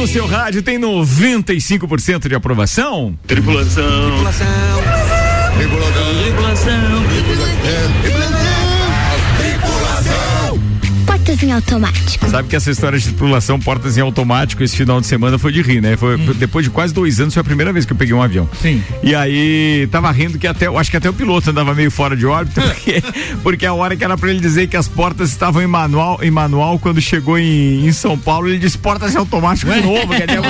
no seu rádio tem 95% de aprovação? Tripulação. Tripulação. Tripulação. Tripulação. Tripulação portas em automático. Sabe que essa história de tripulação portas em automático esse final de semana foi de rir, né? Foi hum. depois de quase dois anos foi a primeira vez que eu peguei um avião. Sim. E aí tava rindo que até, acho que até o piloto andava meio fora de órbita, porque, porque a hora que era para ele dizer que as portas estavam em manual, em manual quando chegou em, em São Paulo, ele disse portas em automático de novo. Que até, o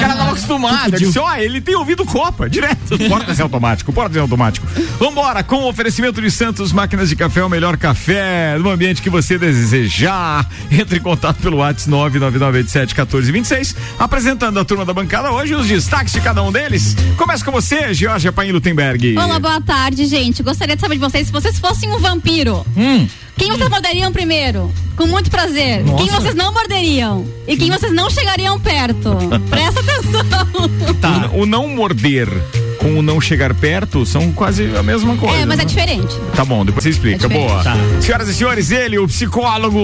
cara tava acostumado. Eu disse, ó, oh, ele tem ouvido Copa, direto. Portas em automático, portas em automático. Vambora, com o oferecimento de Santos Máquinas de Café, o melhor café no ambiente que você desejar. Entre em contato pelo WhatsApp 999871426, apresentando a turma da bancada hoje os destaques de cada um deles. Começa com você, Georgia Paim Lutemberg. Olá, boa tarde, gente. Gostaria de saber de vocês, se vocês fossem um vampiro, hum. quem vocês morderiam primeiro? Com muito prazer. Nossa. Quem vocês não morderiam? E quem vocês não chegariam perto? Presta atenção. Tá. O não morder com o não chegar perto são quase a mesma coisa. É, mas é né? é diferente. Tá bom, depois você explica. É Boa. Tá. Senhoras e senhores, ele, o psicólogo.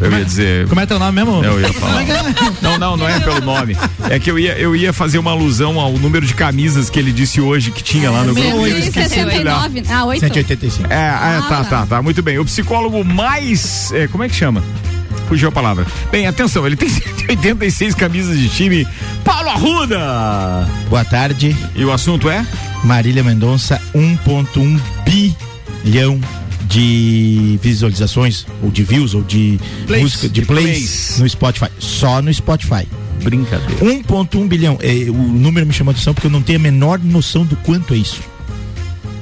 Eu ia dizer. Como é teu nome mesmo? Eu ia falar. não, não, não é pelo nome. É que eu ia, eu ia fazer uma alusão ao número de camisas que ele disse hoje que tinha lá no grupo. 169. Ah, 8. 185. É, é ah, tá, tá, tá. Muito bem. O psicólogo mais. É, como é que chama? Fugiu a palavra. Bem, atenção, ele tem 186 camisas de time. Paulo Arruda! Boa tarde. E o assunto é? Marília Mendonça, 1.1 bilhão de visualizações, ou de views, ou de plays, música, de, de plays, plays, no Spotify. Só no Spotify. Brincadeira. 1.1 bilhão. É, o número me chamou a atenção porque eu não tenho a menor noção do quanto é isso.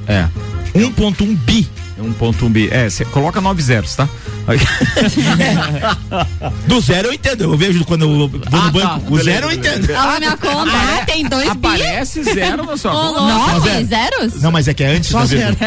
É. 1.1 bi. 1.1 bi. É, você coloca nove zeros, tá? Do zero eu entendo. Eu vejo quando eu vou ah, no banco. Tá. O zero eu entendo. Olha minha conta. Ah, tem dois Aparece bi. zero na sua conta. Nove zeros? Não, mas é que é antes Só zero.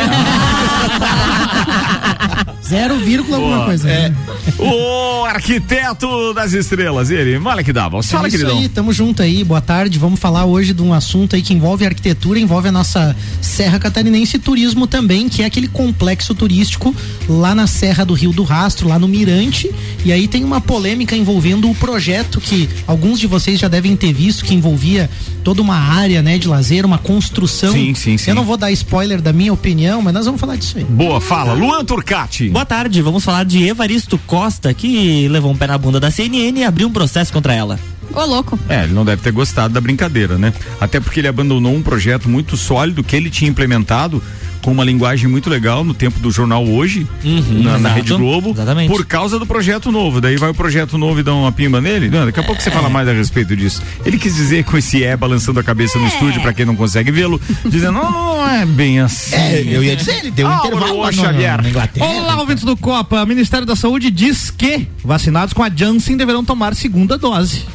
Zero vírgula alguma coisa. É. Né? O arquiteto das estrelas, ele, Malek Davos. Fala, é isso queridão. aí, tamo junto aí, boa tarde. Vamos falar hoje de um assunto aí que envolve arquitetura, envolve a nossa Serra Catarinense e turismo também, que é aquele complexo turístico lá na Serra do Rio do Rastro, lá no Mirante. E aí tem uma polêmica envolvendo o projeto que alguns de vocês já devem ter visto, que envolvia toda uma área, né, de lazer, uma construção. Sim, sim, sim. Eu não vou dar spoiler da minha opinião, mas nós vamos falar disso aí. Boa, fala. Luan Turcati. Boa tarde, vamos falar de Evaristo Costa, que levou um pé na bunda da CNN e abriu um processo contra ela. Ô, louco. É, ele não deve ter gostado da brincadeira, né? Até porque ele abandonou um projeto muito sólido que ele tinha implementado com uma linguagem muito legal no tempo do jornal hoje, uhum, na, na, Rede Globo, exatamente. por causa do projeto novo. Daí vai o projeto novo e dá uma pimba nele. Não, daqui a é. pouco você fala mais a respeito disso. Ele quis dizer com esse é balançando a cabeça é. no estúdio para quem não consegue vê-lo, dizendo não, não é bem assim. É, eu ia dizer, ele deu um ah, intervalo lá no, na Inglaterra. Olá, ouvintes do Copa. O Ministério da Saúde diz que vacinados com a Janssen deverão tomar segunda dose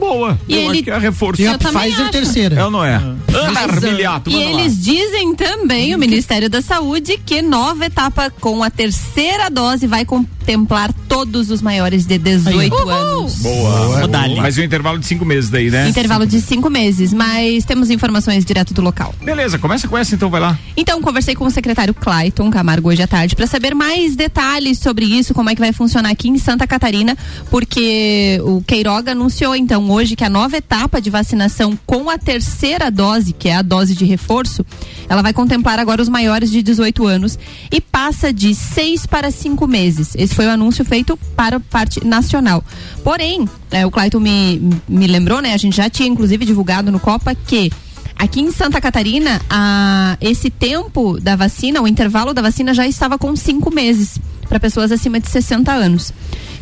boa. E eu ele... acho que é reforço. E a Pfizer acho. terceira. É ou não é? Ana Armiliato, E eles lá. dizem também, o Ministério da Saúde, que nova etapa com a terceira dose vai contemplar todos os maiores de 18 Aí. anos. Boa. Boa. Mas o um intervalo de cinco meses daí, né? Intervalo de cinco meses, mas temos informações direto do local. Beleza, começa com essa então, vai lá. Então, conversei com o secretário Clayton Camargo hoje à tarde para saber mais detalhes sobre isso, como é que vai funcionar aqui em Santa Catarina, porque o Queiroga anunciou então hoje que a nova etapa de vacinação com a terceira dose, que é a dose de reforço, ela vai contemplar agora os maiores de 18 anos e passa de seis para cinco meses. Esse foi o anúncio feito para a parte nacional. Porém, é, o Clayton me, me lembrou, né? A gente já tinha inclusive divulgado no Copa que Aqui em Santa Catarina, a, esse tempo da vacina, o intervalo da vacina já estava com cinco meses para pessoas acima de 60 anos.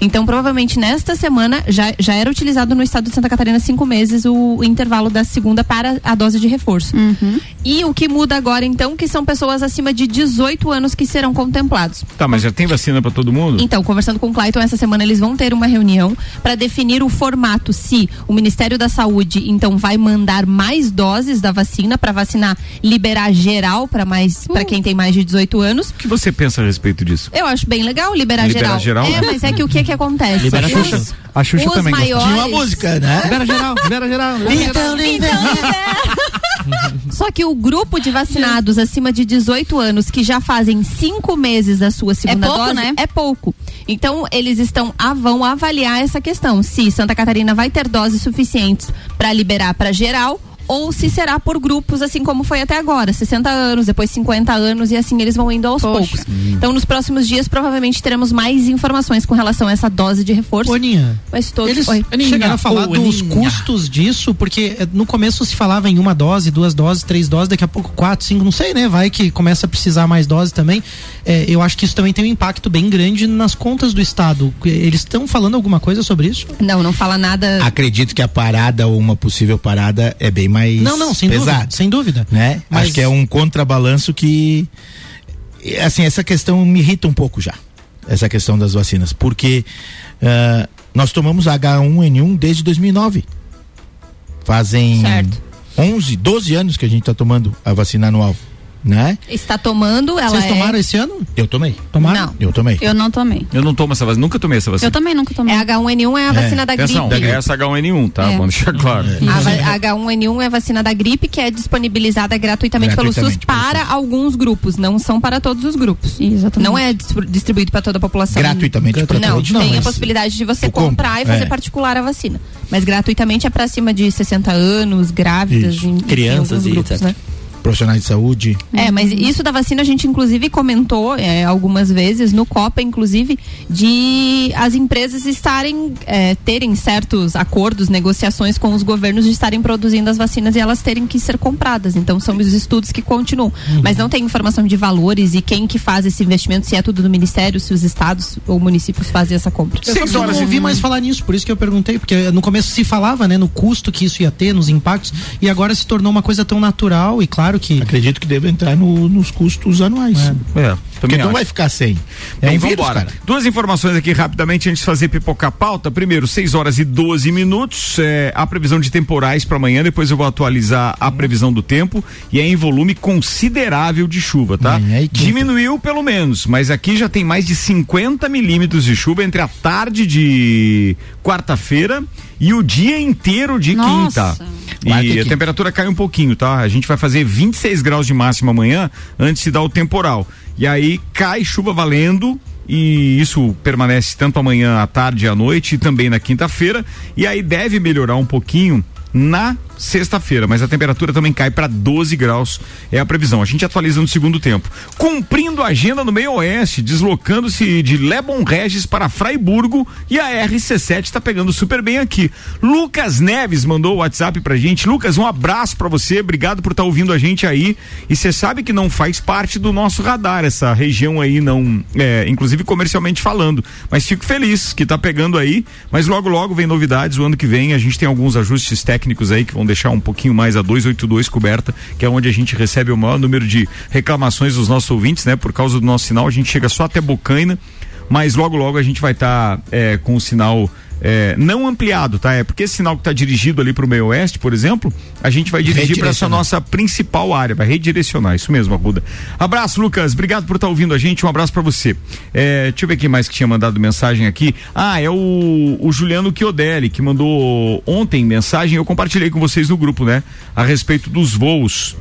Então, provavelmente nesta semana já, já era utilizado no estado de Santa Catarina cinco meses o, o intervalo da segunda para a dose de reforço. Uhum. E o que muda agora, então, que são pessoas acima de 18 anos que serão contemplados. Tá, mas já tem vacina para todo mundo? Então, conversando com o Clayton essa semana, eles vão ter uma reunião para definir o formato. Se o Ministério da Saúde, então, vai mandar mais doses da vacina para vacinar, liberar geral para mais para uh. quem tem mais de 18 anos. O que você pensa a respeito disso? Eu acho bem legal liberar, liberar geral. geral. É, mas é que o que que acontece? Libera a Xuxa. A Xuxa também maiores... Tinha uma música, né? Libera geral, libera geral. Libera então, geral. então, libera. Só que o grupo de vacinados acima de 18 anos que já fazem cinco meses da sua segunda pouco, dose né? é pouco. Então eles estão a- vão avaliar essa questão se Santa Catarina vai ter doses suficientes para liberar para geral ou se será por grupos, assim como foi até agora, 60 anos, depois 50 anos e assim eles vão indo aos Poxa. poucos. Então nos próximos dias provavelmente teremos mais informações com relação a essa dose de reforço. Boninha. Mas todos Eles Oi. chegaram a falar dos custos disso, porque eh, no começo se falava em uma dose, duas doses, três doses, daqui a pouco quatro, cinco, não sei, né? Vai que começa a precisar mais doses também. Eh, eu acho que isso também tem um impacto bem grande nas contas do Estado. Eles estão falando alguma coisa sobre isso? Não, não fala nada. Acredito que a parada ou uma possível parada é bem mais Não, não, sem pesada, dúvida. Sem dúvida. né? Mas- Acho que é um contrabalanço que assim, essa questão me irrita um pouco já. Essa questão das vacinas, porque ah, nós tomamos H1N1 desde 2009. Fazem Certo. 11, 12 anos que a gente está tomando a vacina anual, né? Está tomando, ela Vocês é tomaram esse ano? Eu tomei. Tomaram? Não. Eu tomei. Eu não tomei. Eu não tomo essa vacina, nunca tomei essa vacina. Eu também nunca tomei. É H1N1 é a vacina da gripe. Atenção, é essa H1N1, tá? É. Vamos deixar claro. A va- H1N1 é a vacina da gripe que é disponibilizada gratuitamente, pelo SUS Gratuitamente pelo para SUS. alguns grupos, não são para todos os grupos. Exatamente. Não é distribuído para toda a população. Gratuitamente para Não, todos. tem a possibilidade de você comprar e fazer é. particular a vacina. Mas gratuitamente é para cima de 60 anos, grávidas, em- Crianças alguns e grupos, etc. né? Profissionais de saúde. É, mas isso da vacina a gente inclusive comentou é, algumas vezes no Copa, inclusive, de as empresas estarem é, terem certos acordos, negociações com os governos de estarem produzindo as vacinas e elas terem que ser compradas. Então são os estudos que continuam. Mas não tem informação de valores e quem que faz esse investimento, se é tudo do Ministério, se os estados ou municípios fazem essa compra. Eu só não ouvi mais falar nisso, por isso que eu perguntei, porque no começo se falava, né, no custo que isso ia ter, nos impactos, e agora se tornou uma coisa tão natural e claro que Acredito que deve entrar no- nos custos anuais. É, Porque também não acho. vai ficar sem. É um vírus, vambora. cara. Duas informações aqui rapidamente antes de fazer pipocar a pauta. Primeiro, 6 horas e 12 minutos. É, a previsão de temporais para amanhã. Depois eu vou atualizar a previsão do tempo. E é em volume considerável de chuva, tá? Quinta. Diminuiu pelo menos, mas aqui já tem mais de 50 milímetros de chuva entre a tarde de quarta-feira e o dia inteiro de Nossa. quinta. E a temperatura cai um pouquinho, tá? A gente vai fazer 26 graus de máxima amanhã antes de dar o temporal. E aí cai chuva valendo. E isso permanece tanto amanhã à tarde e à noite e também na quinta-feira. E aí deve melhorar um pouquinho na sexta-feira, mas a temperatura também cai para 12 graus, é a previsão. A gente atualiza no segundo tempo. Cumprindo a agenda no meio oeste, deslocando-se de Lebon Regis para Fraiburgo e a RC7 está pegando super bem aqui. Lucas Neves mandou o WhatsApp pra gente. Lucas, um abraço para você, obrigado por estar ouvindo a gente aí. E você sabe que não faz parte do nosso radar essa região aí, não, é, inclusive comercialmente falando. Mas fico feliz que tá pegando aí. Mas logo, logo vem novidades. O ano que vem a gente tem alguns ajustes técnicos aí que vão deixar um pouquinho mais a 282 coberta, que é onde a gente recebe o maior número de reclamações dos nossos ouvintes, né? Por causa do nosso sinal, a gente chega só até Bocaina, mas logo, logo a gente vai estar com o sinal. É, não ampliado, tá? É porque esse sinal que está dirigido ali para o meio oeste, por exemplo, a gente vai dirigir para essa nossa principal área, vai redirecionar, isso mesmo, Arruda. Abraço, Lucas, obrigado por estar ouvindo a gente, um abraço para você. É, deixa eu ver quem mais que tinha mandado mensagem aqui. Ah, é o, o Juliano Chiodelli, que mandou ontem mensagem, eu compartilhei com vocês no grupo, né? A respeito dos voos.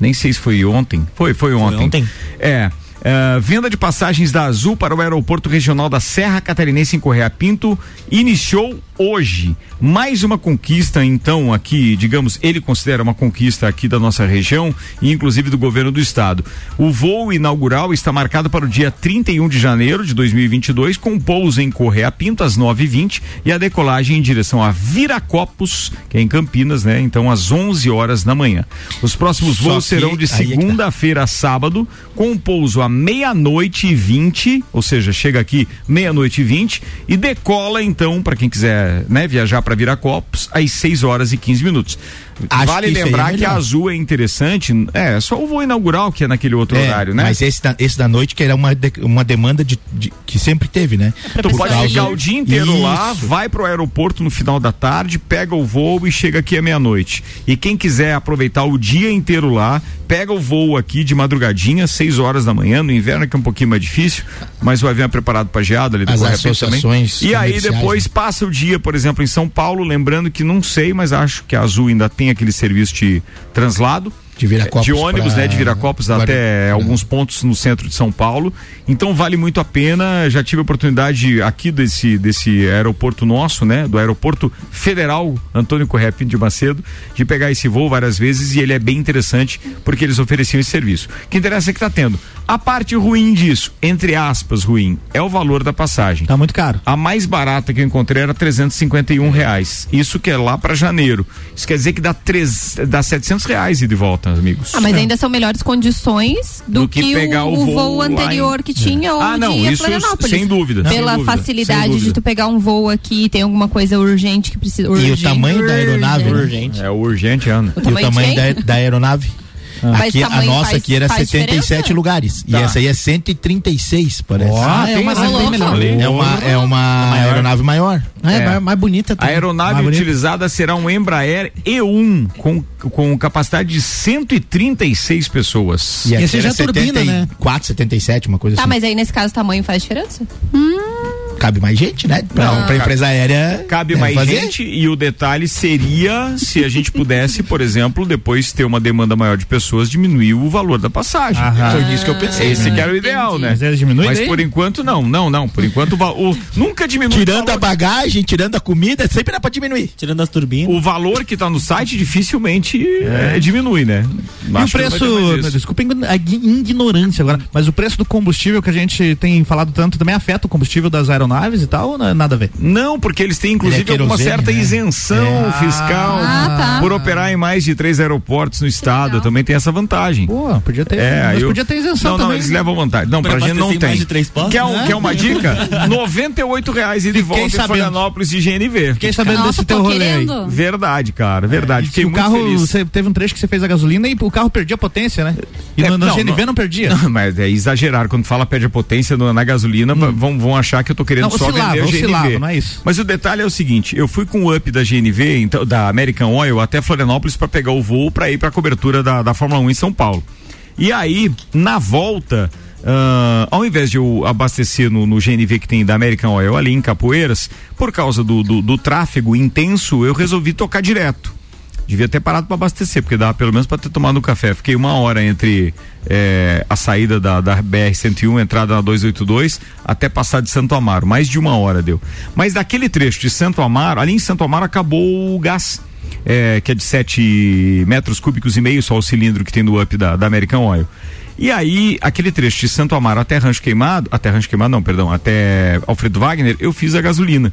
Nem sei se foi ontem. Foi, foi ontem. ontem. É. é, venda de passagens da Azul para o aeroporto regional da Serra Catarinense em Correia Pinto iniciou hoje. Mais uma conquista, então, aqui, digamos, ele considera uma conquista aqui da nossa região e inclusive do governo do estado. O voo inaugural está marcado para o dia 31 de janeiro de 2022, com pouso em Correia Pinto às 9h20 e a decolagem em direção a Viracopos, que é em Campinas, né? Então, às 11 horas da manhã. Os próximos Só voos serão de é tá. segunda-feira a sábado, com pouso à meia-noite e 20, ou seja, chega aqui meia-noite e 20 e decola então para quem quiser, né, viajar para Viracopos às 6 horas e 15 minutos. Acho vale que aí é lembrar que a. Azul é interessante, é, só o voo inaugural que é naquele outro É, horário, né? Mas esse da, esse da noite que era uma, de- uma demanda de, de- que sempre teve, né? Tu Por pode causa- ficar o dia inteiro lá, Isso. vai pro aeroporto no final da tarde, pega o voo e chega aqui à meia-noite. E quem quiser aproveitar o dia inteiro lá, pega o voo aqui de madrugadinha, 6 horas da manhã, no inverno que é um pouquinho mais difícil, mas o avião é preparado para geada ali do As Pinto também. associações E aí depois né? passa o dia, por exemplo, em São Paulo, lembrando que não sei, mas acho que a Azul ainda tem tem aquele serviço de translado. De Viracopos De ônibus, pra né? De Viracopos Guarda- até alguns pontos no centro de São Paulo. Então vale muito a pena. Já tive a oportunidade aqui desse, desse aeroporto nosso, né? Do Aeroporto Federal Antônio Correia Pinto de Macedo, de pegar esse voo várias vezes e ele é bem interessante porque eles ofereciam esse serviço. O que interessa é que tá tendo. A parte ruim disso, entre aspas, ruim, é o valor da passagem. Tá muito caro. A mais barata que eu encontrei era 351 reais. Isso que é lá para janeiro. Isso quer dizer que dá, três, dá 700 reais e volta, amigos. Ah, mas ainda são melhores condições do, Do que que, pegar o, o voo voo anterior em- que tinha ou Ah, não, de isso Florianópolis. sem dúvida, Pela dúvida, sem facilidade dúvida. de tu pegar um voo aqui, tem alguma coisa urgente que precisa. E o urgente, tamanho da aeronave, né? Urgente. É urgente, Ana. O E o tamanho da, da aeronave. Mas Aqui, a nossa faz- aqui era faz 77 diferença? lugares. E Tá. essa aí é 136, parece. Ah, é uma essa bem melhor. ali. é uma, é uma aeronave maior. É, É. mais- mais bonita A também. aeronave Mais bonita. utilizada será um Embraer E1 com, com capacidade de 136 pessoas. E aqui Esse já é turbina, né? 74, 77, uma coisa Tá, assim. mas aí nesse caso o tamanho faz diferença? Cabe mais gente, né? Pra, Não. pra empresa aérea. Cabe deve mais fazer. gente e o detalhe seria se a gente pudesse, por exemplo, depois ter uma demanda maior de pessoas, diminuir o valor da passagem. Aham. Foi nisso que eu pensei. Esse né? que era o ideal, né? Mas eles diminuem Mas por enquanto não, não, não. Por enquanto o, o- nunca diminui. o Tirando a bagagem, tirando a comida, sempre dá pra diminuir. Tirando as turbinas. O valor que está no site dificilmente é, diminui, né? E o Acho ter mais preço, desculpa a ign- ignorância agora, mas o preço do combustível que a gente tem falado tanto também afeta o combustível das aeronaves e tal, ou não é nada a ver? Não, porque eles têm inclusive Ele é alguma certa né? isenção É. fiscal Ah, tá. por operar em mais de três aeroportos no estado. legal. Também tem essa vantagem. Pô, podia ter, É, mas eu- podia ter isenção Não, não, também. eles levam vantagem. Não, Pra pra gente não tem. mais de três postos, quer, um- né? quer uma dica? 98 reais e de volta em sabendo. Florianópolis de GNV. Fiquei sabendo Nossa, desse teu rolê aí. Verdade, cara, verdade. E Fiquei o muito carro, feliz. você teve um trecho que você fez a gasolina e o carro perdia potência, né? E É, no, no não, GNV não, não. perdia. Não, mas é exagerar. Quando fala perde a potência no- na gasolina, vão, vão achar que eu tô querendo Não, só oscilava, vender a GNV. oscilava, não é isso? Mas o detalhe é o seguinte: eu fui com o up da GNV, então, da American Oil, até Florianópolis para pegar o voo para ir para a cobertura da, da Fórmula 1 em São Paulo. E aí, na volta. ah, ao invés de eu abastecer no, no GNV que tem da American Oil ali em Capoeiras, por causa do, do, do tráfego intenso, eu resolvi tocar direto. Devia ter parado para abastecer, porque dava pelo menos para ter tomado um café. Fiquei uma hora entre eh, a saída da, da BR-101, entrada na 282, até passar de Santo Amaro. Mais de uma hora deu. Mas daquele trecho de Santo Amaro, ali em Santo Amaro acabou o gás. eh, que é de 7 metros cúbicos e meio, só o cilindro que tem no up da, da American Oil. E aí, aquele trecho de Santo Amaro até Rancho Queimado, até Rancho Queimado não, perdão, até Alfredo Wagner, eu fiz a gasolina.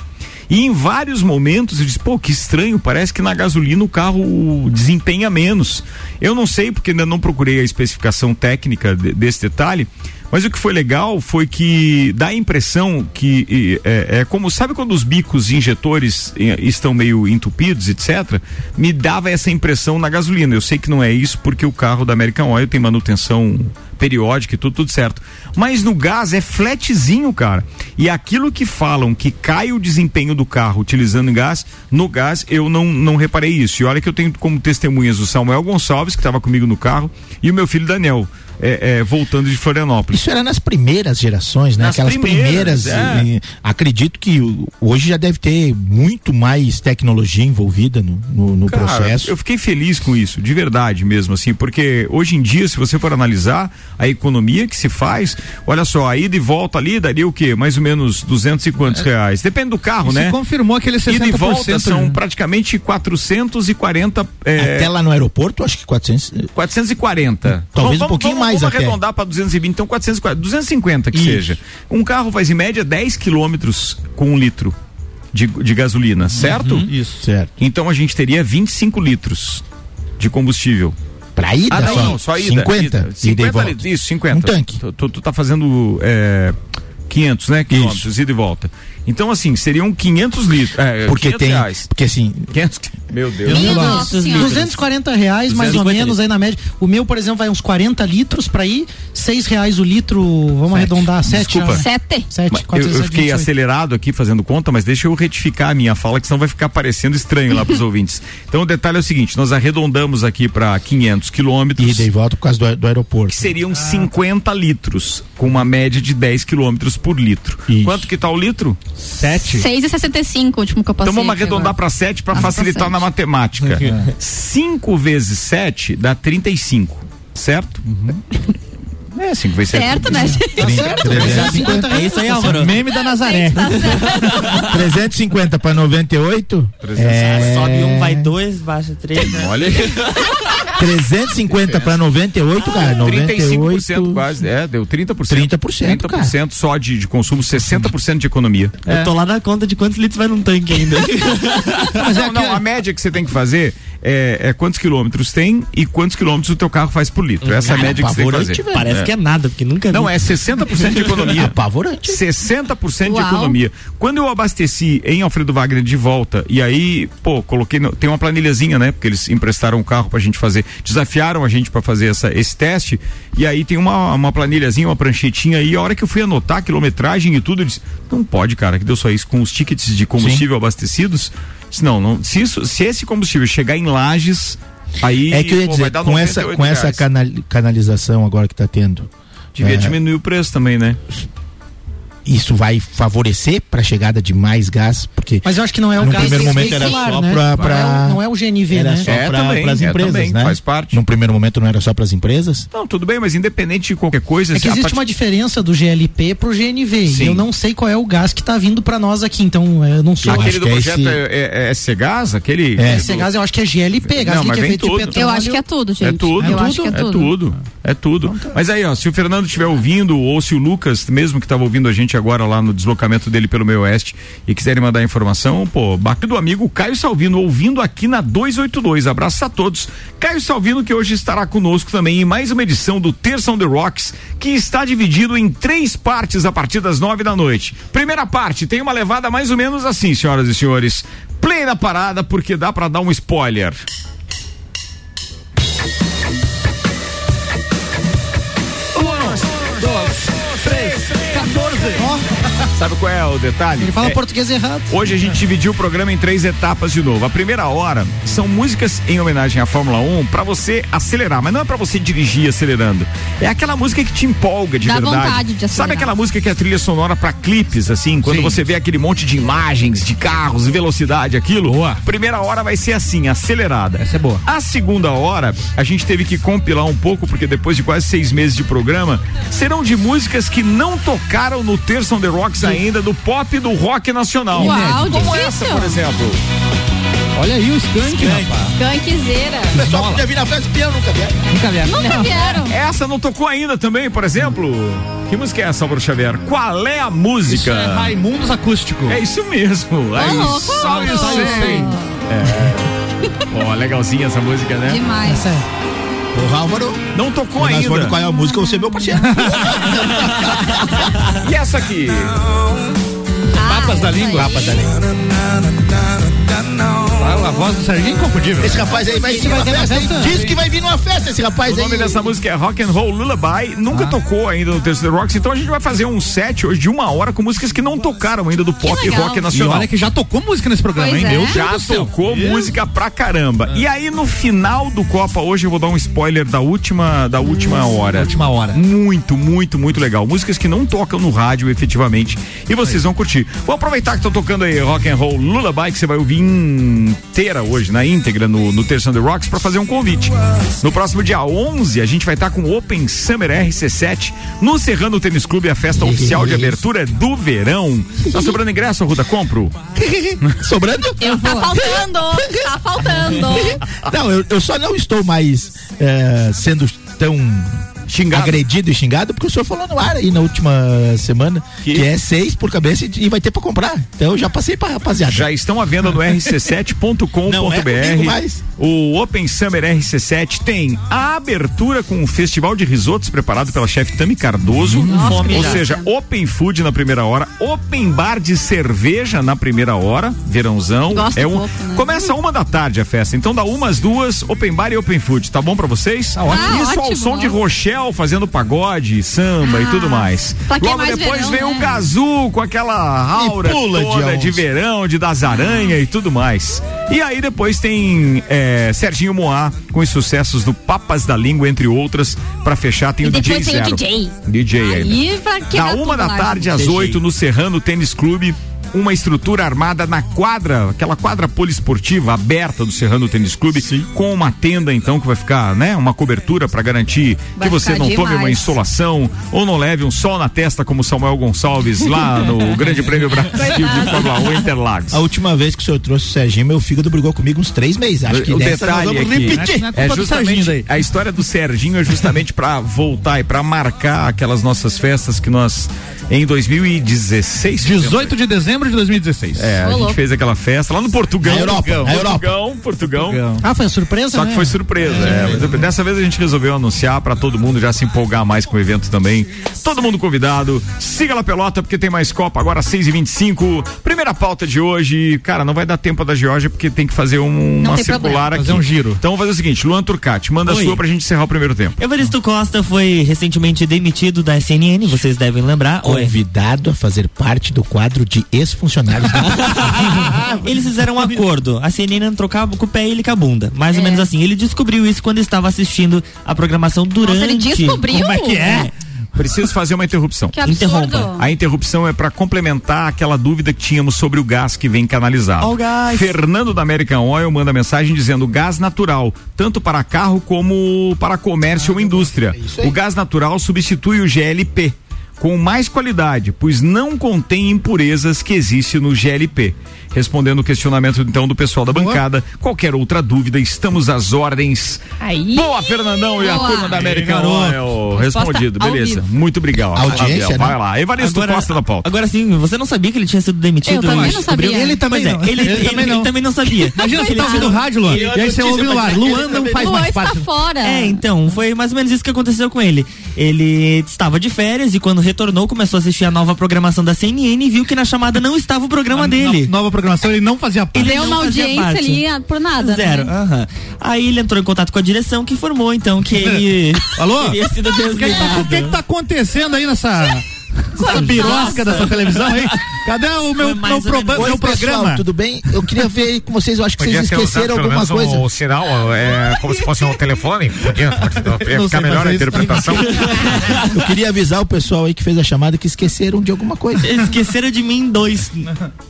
E em vários momentos eu disse, pô, que estranho, parece que na gasolina o carro desempenha menos. Eu não sei, porque ainda não procurei a especificação técnica de- desse detalhe, mas o que foi legal foi que dá a impressão que é, é como, sabe quando os bicos injetores eh, estão meio entupidos, etc? Me dava essa impressão na gasolina. Eu sei que não é isso porque o carro da American Oil tem manutenção periódica e tudo, tudo certo. Mas no gás é flatzinho, cara. E aquilo que falam que cai o desempenho do carro utilizando gás, no gás eu não, não reparei isso. E olha que eu tenho como testemunhas o Samuel Gonçalves, que estava comigo no carro, e o meu filho Daniel, é, é, voltando de Florianópolis. Isso era nas primeiras gerações, né? Nas Aquelas primeiras, primeiras. é. e- acredito que hoje já deve ter muito mais tecnologia envolvida no, no, no Cara, processo. Eu fiquei feliz com isso, de verdade mesmo, assim, porque hoje em dia, se você for analisar a economia que se faz, olha só, a ida e volta ali daria o quê? Mais ou menos 200 e quantos reais? Depende do carro, Se né? confirmou aquele 60%. Ida e volta são né? praticamente 440. É, Até lá no aeroporto, acho que 400. 440. Talvez um Vamos- pouquinho vamos- mais vamos até. arredondar para 220, então 440, 250 que Isso. seja. Um carro faz em média 10 quilômetros com um litro de, de gasolina, certo? Isso. Certo. Então a gente teria 25 litros de combustível. Pra ida Ah, não, só? não, só ida. 50? ida. Ida e 50 volta. litros, isso, 50. Um tanque. Tu, tu, tu tá fazendo é, 500, né? Quilômetros, ida e volta. Então, assim, seriam 500 litros. É, Porque 500 tem. reais. Porque assim, 500, meu Deus. Minha Nossa, nossa litros. senhora. 240 reais, mais ou 250 menos, aí na média. O meu, por exemplo, vai uns 40 litros pra ir, 6 reais o litro, vamos arredondar, 7 Desculpa. Sete. 7, Mas Eu, eu fiquei acelerado aqui fazendo conta, mas deixa eu retificar a minha fala, que senão vai ficar parecendo estranho lá para os ouvintes. Então o detalhe é o seguinte: nós arredondamos aqui para 500 quilômetros, e volta por causa do, do aeroporto. que seriam 50 litros, com uma média de 10 quilômetros por litro. Isso. Quanto que tá o litro? Sete. 6,65 o último que eu passei. Então vamos arredondar para 7 para facilitar sete. na matemática. 5 vezes 7 dá 35, certo? É, 5 vezes 7. Certo, né, gente? Tá certo, 350 É isso aí, Álvaro. Meme da Nazaré. 350 para 98? É, Sobe um, vai dois, baixa três. né? Olha aí, 350 para 98, cara. 35% 98. quase. É, deu 30%. 30%, 30% só de, de consumo, 60% de economia. Eu tô lá na conta de quantos litros vai num tanque ainda. Mas é não, não, a média que você tem que fazer é, é quantos quilômetros tem e quantos quilômetros o teu carro faz por litro. Essa é a Cara, média que você tem que fazer. apavorante, velho. Parece que é nada, porque nunca Não, vi. é 60% de economia. Apavorante. 60% de Uau. economia. Quando eu abasteci em Alfredo Wagner de volta, e aí, pô, coloquei. No, tem uma planilhazinha, né? Porque eles emprestaram o carro pra gente fazer. Desafiaram a gente pra fazer essa, esse teste. E aí tem uma, uma planilhazinha, uma pranchetinha aí. A hora que eu fui anotar a quilometragem e tudo, eu disse: não pode, cara, que deu só isso com os tickets de combustível abastecidos. Disse, não, não. Se, isso, se esse combustível chegar em lajes. Aí É que eu ia pô, dizer, com essa, 98 com essa canalização agora que tá tendo, Devia é. diminuir o preço também, né? Isso vai favorecer para a chegada de mais gás, porque Mas eu acho que não é o No gás primeiro momento era só né? pra- Não é pra- o- Não é o GNV, era né? só É, para as é, empresas, também, né? faz parte. No primeiro momento não era só para as empresas? Não, tudo bem, mas independente de qualquer coisa. É que a existe uma diferença do GLP pro GNV. Sim. E eu não sei qual é o gás que tá vindo pra nós aqui. Então, eu não sou. Eu Aquele do que é projeto esse- é, é, é Cegás? Aquele. É. aquele Esse do- gás eu acho que é GLP, gás Não, mas que é vem feito de tudo. petróleo. Eu acho que é tudo, gente. É tudo, Eu É acho que é é tudo. tudo, é tudo. Mas aí, ó, se o Fernando estiver ouvindo, ou se o Lucas, mesmo que estava ouvindo a gente agora lá no deslocamento dele pelo meio oeste, e quiserem mandar informação, pô, bate do amigo Caio Salvino, ouvindo aqui na 282. Abraço a todos. Caio Salvino, que hoje estará conosco também em mais uma edição do Terça on the Rocks, que está dividido em três partes a partir das nove da noite. Primeira parte tem uma levada mais ou menos assim, senhoras e senhores. Play na parada, porque dá pra dar um spoiler. 对啊 Sabe qual é o detalhe? Ele fala É- português errado. Hoje a gente dividiu o programa em três etapas de novo. A primeira hora são músicas em homenagem à Fórmula 1 pra você acelerar, mas não é pra você dirigir acelerando. É aquela música que te empolga de Dá verdade. vontade de acelerar. Sabe aquela música que é trilha sonora pra clipes assim, quando você vê aquele monte de imagens de carros, velocidade, aquilo? Boa. Primeira hora vai ser assim, acelerada. Essa é boa. A segunda hora, a gente teve que compilar um pouco, porque depois de quase seis meses de programa, serão de músicas que não tocaram no Terça on the Rocks ainda, do pop e do rock nacional. Uau, Como difícil. essa, por exemplo. Olha aí o Skank, rapaz. Skunkzeira. O pessoal podia vir na festa piano, nunca vier. Nunca vi. Nunca vieram. Essa não tocou ainda também, por exemplo. Que música é essa, Álvaro Xavier? Qual é a música? Isso é Raimundos Acústico. É isso mesmo. Eu Só eu sei. sei. É. Ó, legalzinha essa música, né? Demais. Essa é. Porra, Álvaro, Não tocou ainda. no qual é a música, você é meu parceiro. E essa aqui? Papas da língua. Papas da língua. A, a voz do Serginho inconfundível. Esse rapaz aí vai vir vai ter na festa? Diz que vai vir numa festa esse rapaz O aí. nome dessa música é Rock and Roll Lullaby. Nunca tocou ainda no The Rocks, então a gente vai fazer um set hoje de uma hora com músicas que não tocaram ainda do pop e rock E nacional. olha que já tocou música nesse programa, Pois hein? é. Meu Deus Já do céu. tocou música pra caramba. E aí no final do Copa hoje eu vou dar um spoiler da última da última hora. Última hora. Muito, muito, muito legal. Músicas que não tocam no rádio efetivamente e vocês vão curtir. Vou aproveitar que estão tocando aí Rock and Roll Lullaby que você vai ouvir inteira hoje, na íntegra no, no Terça The Rocks para fazer um convite. No próximo dia 11 a gente vai estar com o Open Summer RC7 no Serrano Tênis Clube, a festa oficial de abertura do verão. Tá sobrando ingresso, Ruda? Compro? Sobrando? Eu vou. Tá faltando. Tá faltando. Não, eu, eu só não estou mais eh, sendo tão Xingado. agredido e xingado porque o senhor falou no ar aí na última semana Que? que, é seis por cabeça e, e vai ter pra comprar. Então eu já passei pra rapaziada. Já estão à venda no Não é comigo rc7.com.br. mais. o Open Summer RC7 tem a abertura com um festival de risotos preparado pela chefe Tami Cardoso. fome ou já. seja, Open Food na primeira hora, Open Bar de cerveja na primeira hora, verãozão. Gosto é um, pouco, né? Começa uma da tarde a festa, então dá umas duas, Open Bar e Open Food. Tá bom pra vocês? ótimo. Isso Ah, ao ótimo. som de Rochelle Fazendo pagode, samba e tudo mais. pra que Logo mais depois verão, vem né? o Gazu com aquela aura pula de toda de, onça. verão, de das aranhas e tudo mais. E aí depois tem é, Serginho Moá com os sucessos do Papas da Língua, entre outras. Pra fechar tem E o DJ tem o Zero. DJ. DJ ainda. Aí, Da quebrar uma da tarde às oito no Serrano Tênis Clube. Uma estrutura armada na quadra, aquela quadra poliesportiva aberta do Serrano Tênis Clube, com uma tenda então que vai ficar, né, uma cobertura para garantir Vai que você não tome uma demais. insolação ou não leve um sol na testa como Samuel Gonçalves lá no Grande Prêmio Brasil de Fórmula 1 Interlagos. A última vez que o senhor trouxe o Serginho, meu fígado brigou comigo uns três meses. Acho que o detalhe vamos aqui repetir. Não é é justamente daí. a história do Serginho é justamente para voltar e para marcar aquelas nossas festas que nós em 2016 18 de dezembro de 2016. É, a Ô, gente fez aquela festa lá no Portugal. Na Europa, Portugal, na Europa. Portugal, Portugal. Ah, foi uma surpresa, Só né? que foi surpresa, é. Mas dessa vez a gente resolveu anunciar pra todo mundo já se empolgar mais com o evento também. Todo mundo convidado. Siga lá pelota porque tem mais Copa agora às 6 e 25 Primeira pauta de hoje. Cara, não vai dar tempo da Georgia porque tem que fazer um- uma circular aqui. Fazer um giro. Então vamos fazer o seguinte: Luan Turcati, manda a Oi. sua pra gente encerrar o primeiro tempo. Evaristo Costa foi recentemente demitido da CNN, vocês devem lembrar. Oi. Convidado a fazer parte do quadro de ex-funcionários da Eles fizeram um acordo. A CNN entrou com o pé e ele com a bunda. Mais ou É. menos assim. Ele descobriu isso quando estava assistindo a programação durante. Nossa, ele descobriu? Como é que é? Preciso fazer uma interrupção. Que absurdo. Interrompa. A interrupção é para complementar aquela dúvida que tínhamos sobre o gás que vem canalizado. Ó o gás. Fernando da American Oil manda mensagem dizendo gás natural, tanto para carro como para comércio ou indústria. O gás natural substitui o GLP com mais qualidade, pois não contém impurezas que existe no GLP. Respondendo o questionamento então do pessoal da bancada, qualquer outra dúvida, estamos às ordens. Aí. Boa, Fernandão e a Boa. turma da garoto. Oil. Respondido, beleza. vivo. Muito obrigado. Audiência, né? Vai lá. Evaristo Costa da pauta. agora sim, você não sabia que ele tinha sido demitido? Eu também Mas não sabia. Ele também é, não. ele, Ele ele- também ele não. também não sabia. Imagina você tá ouvindo rádio, Luan. E aí você ouve no ar. Luan não faz Luan mais parte. fora. É, então, foi mais ou menos isso que aconteceu com ele. Ele estava de férias e quando retornou começou a assistir a nova programação da CNN e viu que na chamada não estava o programa dele. No- Nova programação, ele não fazia parte. Ele Deu uma audiência parte. ali ah, por nada. Zero. Né? aham. Aí ele entrou em contato com a direção que informou então que ele Alô? teria sido desligado. o que que tá acontecendo aí nessa. Essa birosca dessa televisão aí? Cadê o meu, meu. Oi, meu pessoal, programa? tudo bem? Eu queria ver aí com vocês, eu acho que vocês esqueceram alguma coisa. O sinal é como se fosse um telefone. Podia, podia Não sei fazer isso. Eu queria avisar o pessoal aí que fez a chamada que esqueceram de alguma coisa. Eles esqueceram de mim em dois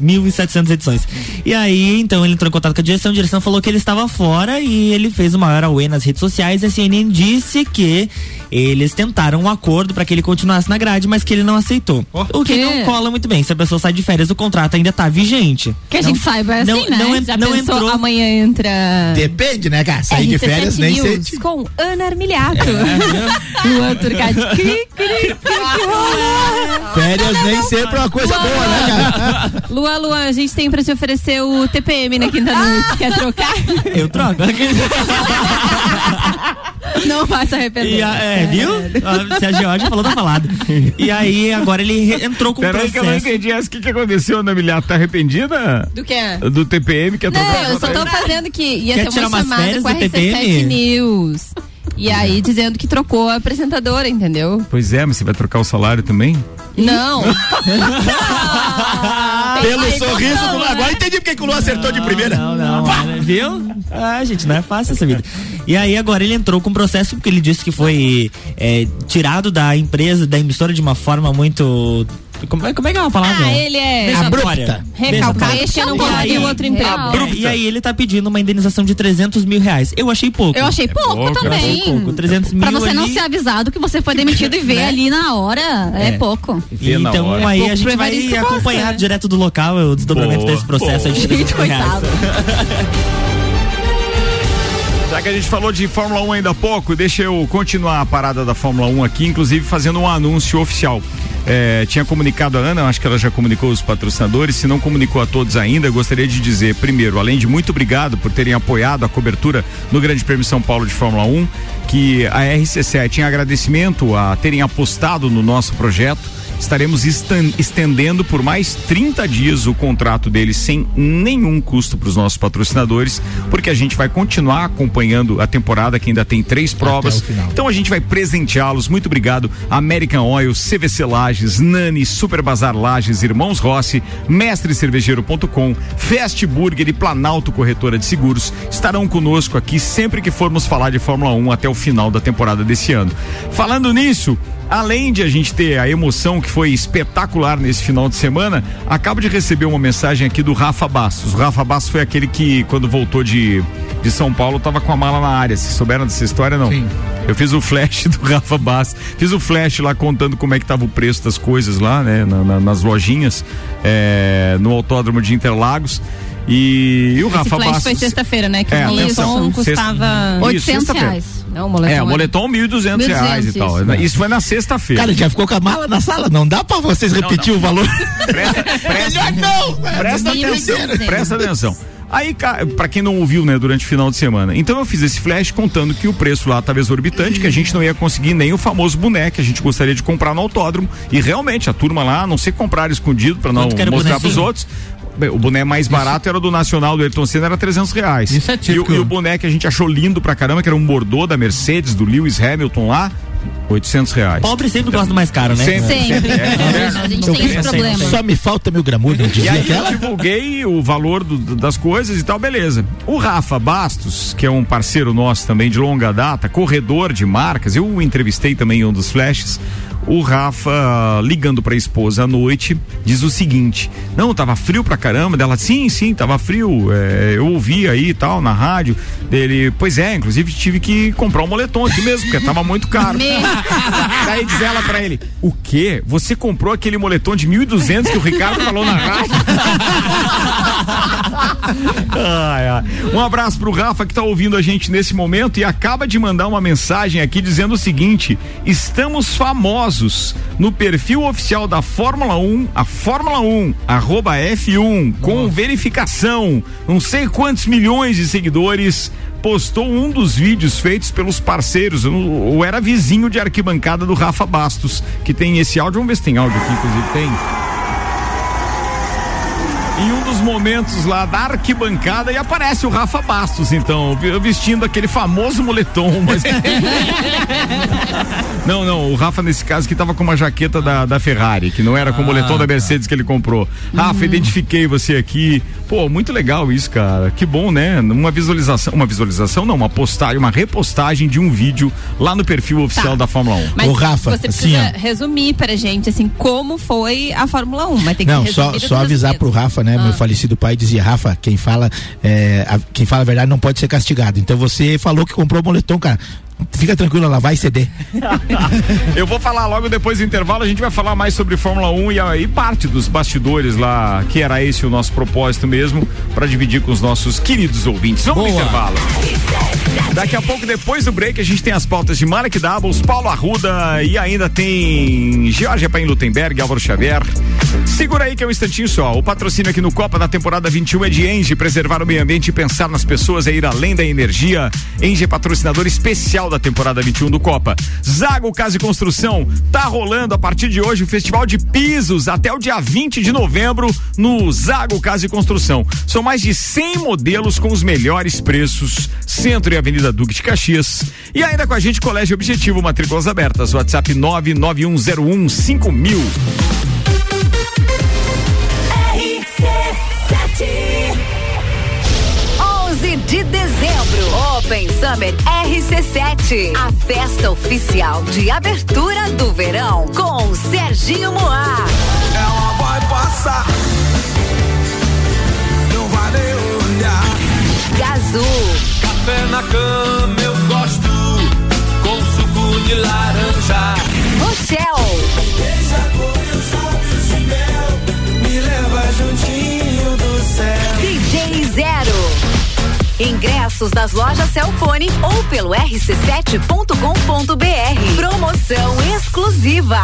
1.700 edições. E aí, então, ele entrou em contato com a direção, a direção falou que ele estava fora e ele fez o maior away nas redes sociais. A CNN disse que eles tentaram um acordo para que ele continuasse na grade, mas que ele não aceitou. o que Que? não cola muito bem. Se a pessoa sai de férias, o contrato ainda tá vigente. Que a Não- gente saiba é assim, não- né? não Já não entrou- amanhã entra... Depende, né, cara? Sair de RC7 férias nem sei. Com Ana Armiliato. Luan Turcati. Cri, cri, cri, Férias nem sempre é uma coisa boa, né, cara? Luan, Luan, a gente tem pra te oferecer o TPM na quinta noite. Quer trocar? Eu troco. Não se arrepender. E a- é, viu? Ah, Se a Georgia falou, tá falado. E aí, agora ele entrou com o Peraí que eu não processo. entendi. O que, que aconteceu, Ana Milhato? Tá arrependida? Do que? Do TPM que é Não, eu só tô fazendo que ia Quer ter uma chamada com a do RC7 TPM? News. E aí dizendo que trocou a apresentadora, entendeu? Pois é, mas você vai trocar o salário também? Não. Pelo sorriso do Luan. Agora entendi porque que o Luan acertou de primeira. Não, não, né, viu? Ah, gente, não é fácil essa vida. E aí agora ele entrou com um processo porque ele disse que foi é, tirado da empresa, da emissora de uma forma muito. Como é, como é que é uma palavra? Ah, ele é Vexatória. recalcado que não E conseguiu aí- outro emprego. É, e aí ele tá pedindo uma indenização de 300 mil reais. Eu achei pouco. Eu achei pouco pouco, também. pouco. 300 mil Pra você não ali. ser avisado que você foi demitido e ver Né? ali na hora, é, É. pouco. Na Então hora. aí Pouco a gente vai acompanhar né? direto do local o desdobramento Boa, desse processo aí de 300 mil reais. Coitado. Já que a gente falou de Fórmula 1 ainda há pouco, deixa eu continuar a parada da Fórmula 1 aqui, inclusive fazendo um anúncio oficial. É, tinha comunicado a Ana, acho que ela já comunicou os patrocinadores. Se não comunicou a todos ainda, gostaria de dizer, primeiro, além de muito obrigado por terem apoiado a cobertura no Grande Prêmio São Paulo de Fórmula 1, que a RC7, em agradecimento a terem apostado no nosso projeto estaremos estendendo por mais 30 dias o contrato deles sem nenhum custo para os nossos patrocinadores, porque a gente vai continuar acompanhando a temporada que ainda tem três provas. Então a gente vai presenteá-los. Muito obrigado. American Oil, CVC Lages, Nani, Super Bazar Lages, Irmãos Rossi, Mestrecervejeiro.com, Fast Burger e Planalto Corretora de Seguros estarão conosco aqui sempre que formos falar de Fórmula 1 até o final da temporada desse ano. Falando nisso, Além de a gente ter a emoção que foi espetacular nesse final de semana, acabo de receber uma mensagem aqui do Rafa Bastos. O Rafa Bastos foi aquele que, quando voltou de, de São Paulo, tava com a mala na área. Vocês souberam dessa história, não? Sim. Eu fiz o flash do Rafa Bastos. Fiz o flash lá contando como é que tava o preço das coisas lá, né? na- na- nas lojinhas, é, no autódromo de Interlagos. E, e o Esse Rafa flash Bastos. foi sexta-feira, né? Que É, o atenção, custava Isso, 800 sexta-feira. reais. Não, o moletom. É, o era- moletom 1.200 reais e 1.200, tal. isso. Isso foi na sexta-feira. Cara, já ficou com a mala na sala? Não dá pra vocês repetir o valor? Presta, presta, Melhor não! presta atenção. Presta atenção. Aí, pra quem não ouviu, né, durante o final de semana. Então eu fiz esse flash contando que o preço lá estava exorbitante, que a gente não ia conseguir nem o famoso boneco que a gente gostaria de comprar no autódromo. E realmente, a turma lá, a não sei comprar escondido pra não mostrar pros bonezinho? outros. Bem, O boné mais barato era do Nacional do Ayrton Senna, era 300 reais. Isso é e, o- típico. e o boné que a gente achou lindo pra caramba, que era um bordô da Mercedes, do Lewis Hamilton lá, 800 reais. Pobre sempre gosta do mais caro, né? Sempre. Sempre. É, A gente Eu tem esse problema. Só me falta mil gramudo, não E dizia aí aquela? eu divulguei o valor do- das coisas e tal, beleza. O Rafa Bastos, que é um parceiro nosso também de longa data, corredor de marcas, eu o entrevistei também em um dos flashes. O Rafa, ligando pra esposa à noite, diz o seguinte: Não, tava frio pra caramba. Dela, sim, sim, tava frio. é, eu ouvi aí e tal, na rádio. Dele, pois é, inclusive tive que comprar um moletom aqui mesmo, porque tava muito caro. Daí diz ela pra ele: O quê? Você comprou aquele moletom de 1.200 que o Ricardo falou na rádio? Ai, ai. Um abraço pro Rafa que tá ouvindo a gente nesse momento e acaba de mandar uma mensagem aqui dizendo o seguinte: estamos famosos no perfil oficial da Fórmula 1, a Fórmula 1, arroba F1, com verificação. Não sei quantos milhões de seguidores. Postou um dos vídeos feitos pelos parceiros, ou era vizinho de arquibancada do Rafa Bastos, que tem esse áudio. Vamos ver se tem áudio aqui, inclusive tem. Momentos lá da arquibancada e aparece o Rafa Bastos, então, vestindo aquele famoso moletom, mas. não, não, o Rafa nesse caso que tava com uma jaqueta da, da Ferrari, que não era com o moletom da Mercedes que ele comprou. Rafa, identifiquei você aqui. Pô, muito legal isso, cara. Que bom, né? Uma visualização, uma visualização não, uma postagem, uma repostagem de um vídeo lá no perfil oficial da Fórmula 1. Mas Ô, Rafa, você assim, precisa ó. resumir pra gente, assim, como foi a Fórmula 1. Mas tem que Não, só, só avisar pro Rafa, né? Meu falecido pai dizia, Rafa, quem fala, é, a- quem fala a verdade não pode ser castigado. Então você falou que comprou o moletom, cara. Fica tranquilo, ela vai ceder. Eu vou falar logo depois do intervalo, a gente vai falar mais sobre Fórmula 1 e, a- e parte dos bastidores lá, que era esse o nosso propósito mesmo, para dividir com os nossos queridos ouvintes. Vamos pro intervalo. Daqui a pouco, depois do break, a gente tem as pautas de Malek Doubles, Paulo Arruda e ainda tem Georgia Paim Lutemberg, Álvaro Xavier. Segura aí que é um instantinho só. O patrocínio aqui no Copa da temporada 21 é de Enge, preservar o meio ambiente e pensar nas pessoas é ir além da energia. Enge é patrocinador especial da temporada 21 do Copa. Zago Casa e Construção, tá rolando a partir de hoje o Festival de Pisos até o dia 20 de novembro no Zago Casa e Construção. São mais de 100 modelos com os melhores preços. Centro e Avenida Duque de Caxias. E ainda com a gente Colégio Objetivo, matrículas abertas. WhatsApp 99101 de dezembro, Open Summer RC7, a festa oficial de abertura do verão com Serginho Moá. Ela vai passar. Não vai nem olhar. Gazu, Café na cama eu gosto. Com suco de laranja. Rochelle, Ingressos nas lojas Celfone ou pelo rc7.com.br. Promoção exclusiva.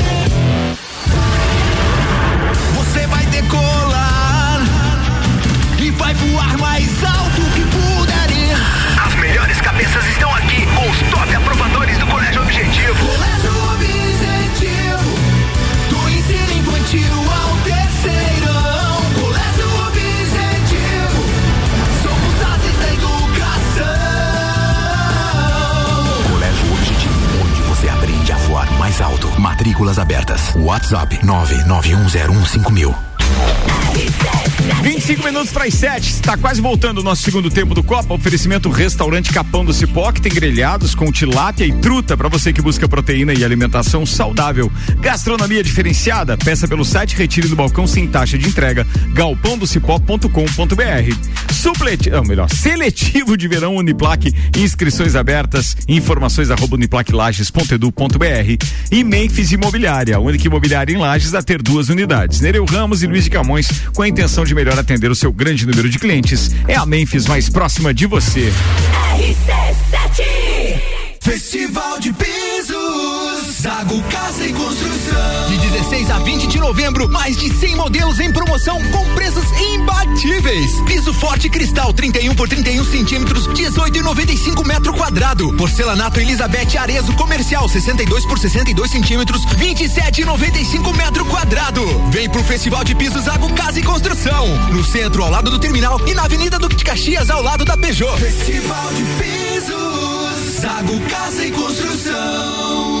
Cabeças estão aqui com os top aprovadores do Colégio Objetivo. Colégio Objetivo, do ensino infantil ao terceirão. Colégio Objetivo, somos ases da educação. Colégio Objetivo, onde você aprende a voar mais alto. Matrículas abertas. WhatsApp 991015000. 25 minutos para as 7. Está quase voltando o nosso segundo tempo do Copa. Oferecimento Restaurante Capão do Cipó, que tem grelhados com tilápia e truta para você que busca proteína e alimentação saudável. Gastronomia diferenciada. Peça pelo site Retire do Balcão sem taxa de entrega. galpãodocipó.com.br. Melhor, seletivo de verão Uniplaque. Inscrições abertas. Informações arroba uniplaquelages.edu.br. E Memphis Imobiliária, a única imobiliária em Lages a ter duas unidades. Nereu Ramos e Luiz de Camões, com a intenção de melhor atender o seu grande número de clientes. É a Memphis mais próxima de você. RC7 Festival de Pisos Zago Casa e Construção De 16 a 20 de novembro, mais de 100 modelos em promoção com preços imbatíveis. Piso forte cristal 31 por 31 centímetros, 18,95 metro quadrado. Porcelanato Elizabeth Arezo comercial 62 por 62 centímetros, 27,95 metro quadrado. Vem pro Festival de Pisos Zago Casa e Construção, no centro ao lado do terminal e na Avenida Duque de Caxias ao lado da Peugeot. Festival de Pisos Zago Casa e Construção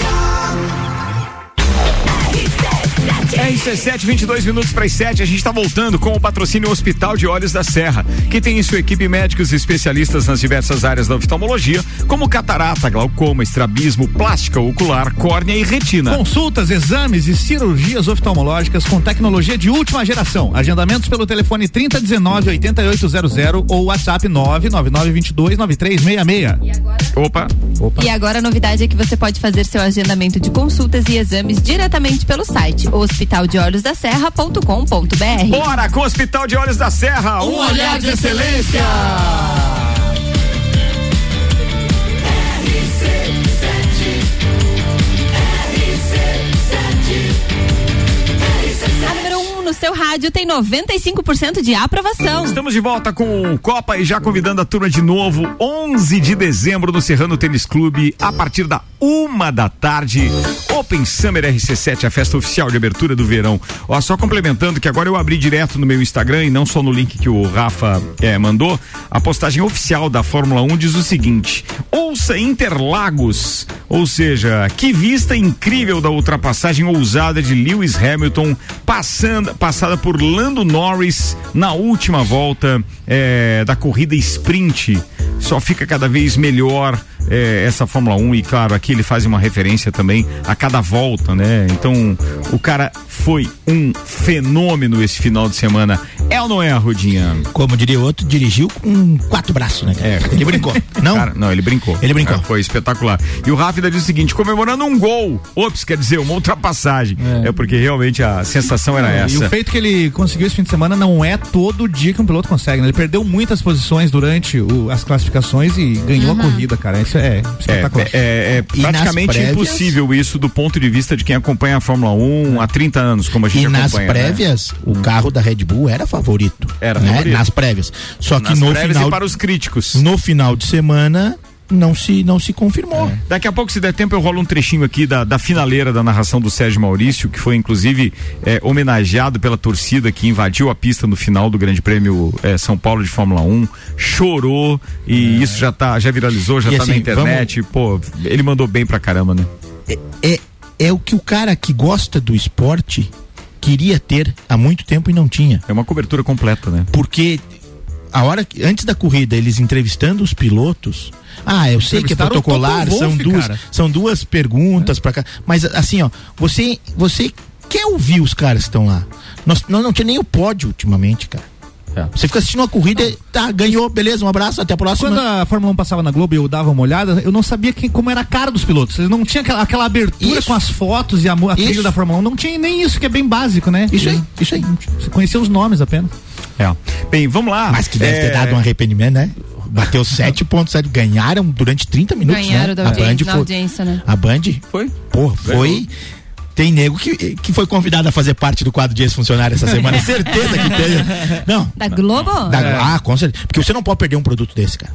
RC7, 22 minutos para as 7. A gente está voltando com o patrocínio Hospital de Olhos da Serra, que tem em sua equipe médicos e especialistas nas diversas áreas da oftalmologia, como catarata, glaucoma, estrabismo, plástica ocular, córnea e retina. Consultas, exames e cirurgias oftalmológicas com tecnologia de última geração. Agendamentos pelo telefone 3019 8800 ou WhatsApp 99922 9366. Opa. E agora a novidade é que você pode fazer seu agendamento de consultas e exames diretamente pelo site hospitaldeolhosdaserra.com.br. Bora com o Hospital de Olhos da Serra. Um olhar de excelência. RC7 RC7 seu rádio tem 95% de aprovação. Estamos de volta com o Copa e já convidando a turma de novo, 11 de dezembro no Serrano Tênis Clube, a partir da uma da tarde. Open Summer RC7, a festa oficial de abertura do verão. Ó, só complementando que agora eu abri direto no meu Instagram e não só no link que o Rafa eh, mandou, a postagem oficial da Fórmula 1 diz o seguinte: ouça Interlagos, ou seja, que vista incrível da ultrapassagem ousada de Lewis Hamilton passando, passada por Lando Norris na última volta eh, da corrida sprint. Só fica cada vez melhor eh, essa Fórmula 1 e claro, aqui ele faz uma referência também a cada volta, né? Então, o cara foi um fenômeno esse final de semana. É ou não é, Rodinha? Como diria outro, dirigiu com quatro braços, né? É, Ele brincou. Não? Cara, não, ele brincou. Ele brincou. É, foi espetacular. E o Rafa diz o seguinte: comemorando um gol. Ops, quer dizer, uma ultrapassagem. É, porque realmente a sensação era E essa. o feito que ele conseguiu esse fim de semana não é todo dia que um piloto consegue, né? Ele perdeu muitas posições durante o- as classificações e ganhou a corrida, cara. É É, espetacular. é, é E nas praticamente prévias? impossível isso do ponto de vista de quem acompanha a Fórmula 1 há 30 anos, como a gente E nas acompanha. né? prévias, o carro da Red Bull era favorito. Era né? favorito. Nas prévias. Só que Nas no final. para os críticos. No final de semana, não se, não se confirmou. Daqui a pouco, se der tempo, eu rolo um trechinho aqui da, da finaleira da narração do Sérgio Maurício, que foi inclusive eh, homenageado pela torcida que invadiu a pista no final do Grande Prêmio eh, São Paulo de Fórmula 1, chorou e isso já tá, já viralizou, já E tá na assim, internet. Pô, ele mandou bem pra caramba, né? É, é o que o cara que gosta do esporte queria ter há muito tempo e não tinha. É uma cobertura completa, né? Porque a hora que, antes da corrida, eles entrevistando os pilotos. Ah, eu sei que é protocolar, são duas, cara. são duas perguntas pra cá. Mas assim, ó, você você quer ouvir os caras que estão lá. Nós, nós não tinha nem o pódio ultimamente, cara. É. Você fica assistindo uma corrida, e tá, ganhou, beleza, um abraço, até a próxima. Quando a Fórmula 1 passava na Globo e eu dava uma olhada, eu não sabia quem, como era a cara dos pilotos. Eles não tinham aquela, aquela abertura Isso. com as fotos e a, a trilha da Fórmula 1. Não tinha nem isso, que é bem básico, né? Isso aí, isso aí. Você conhecia os nomes apenas. É. Bem, vamos lá. Mas que deve É, ter dado um arrependimento, né? Bateu 7.7, ganharam durante 30 minutos, Ganharam né? da a audiência, Band na foi, audiência, né? A Band Foi? Pô, foi. Tem nego que, que foi convidado a fazer parte do quadro de ex-funcionário essa semana. Certeza que tem. Não. Da Globo? da- Ah, com certeza. Porque você não pode perder um produto desse, cara.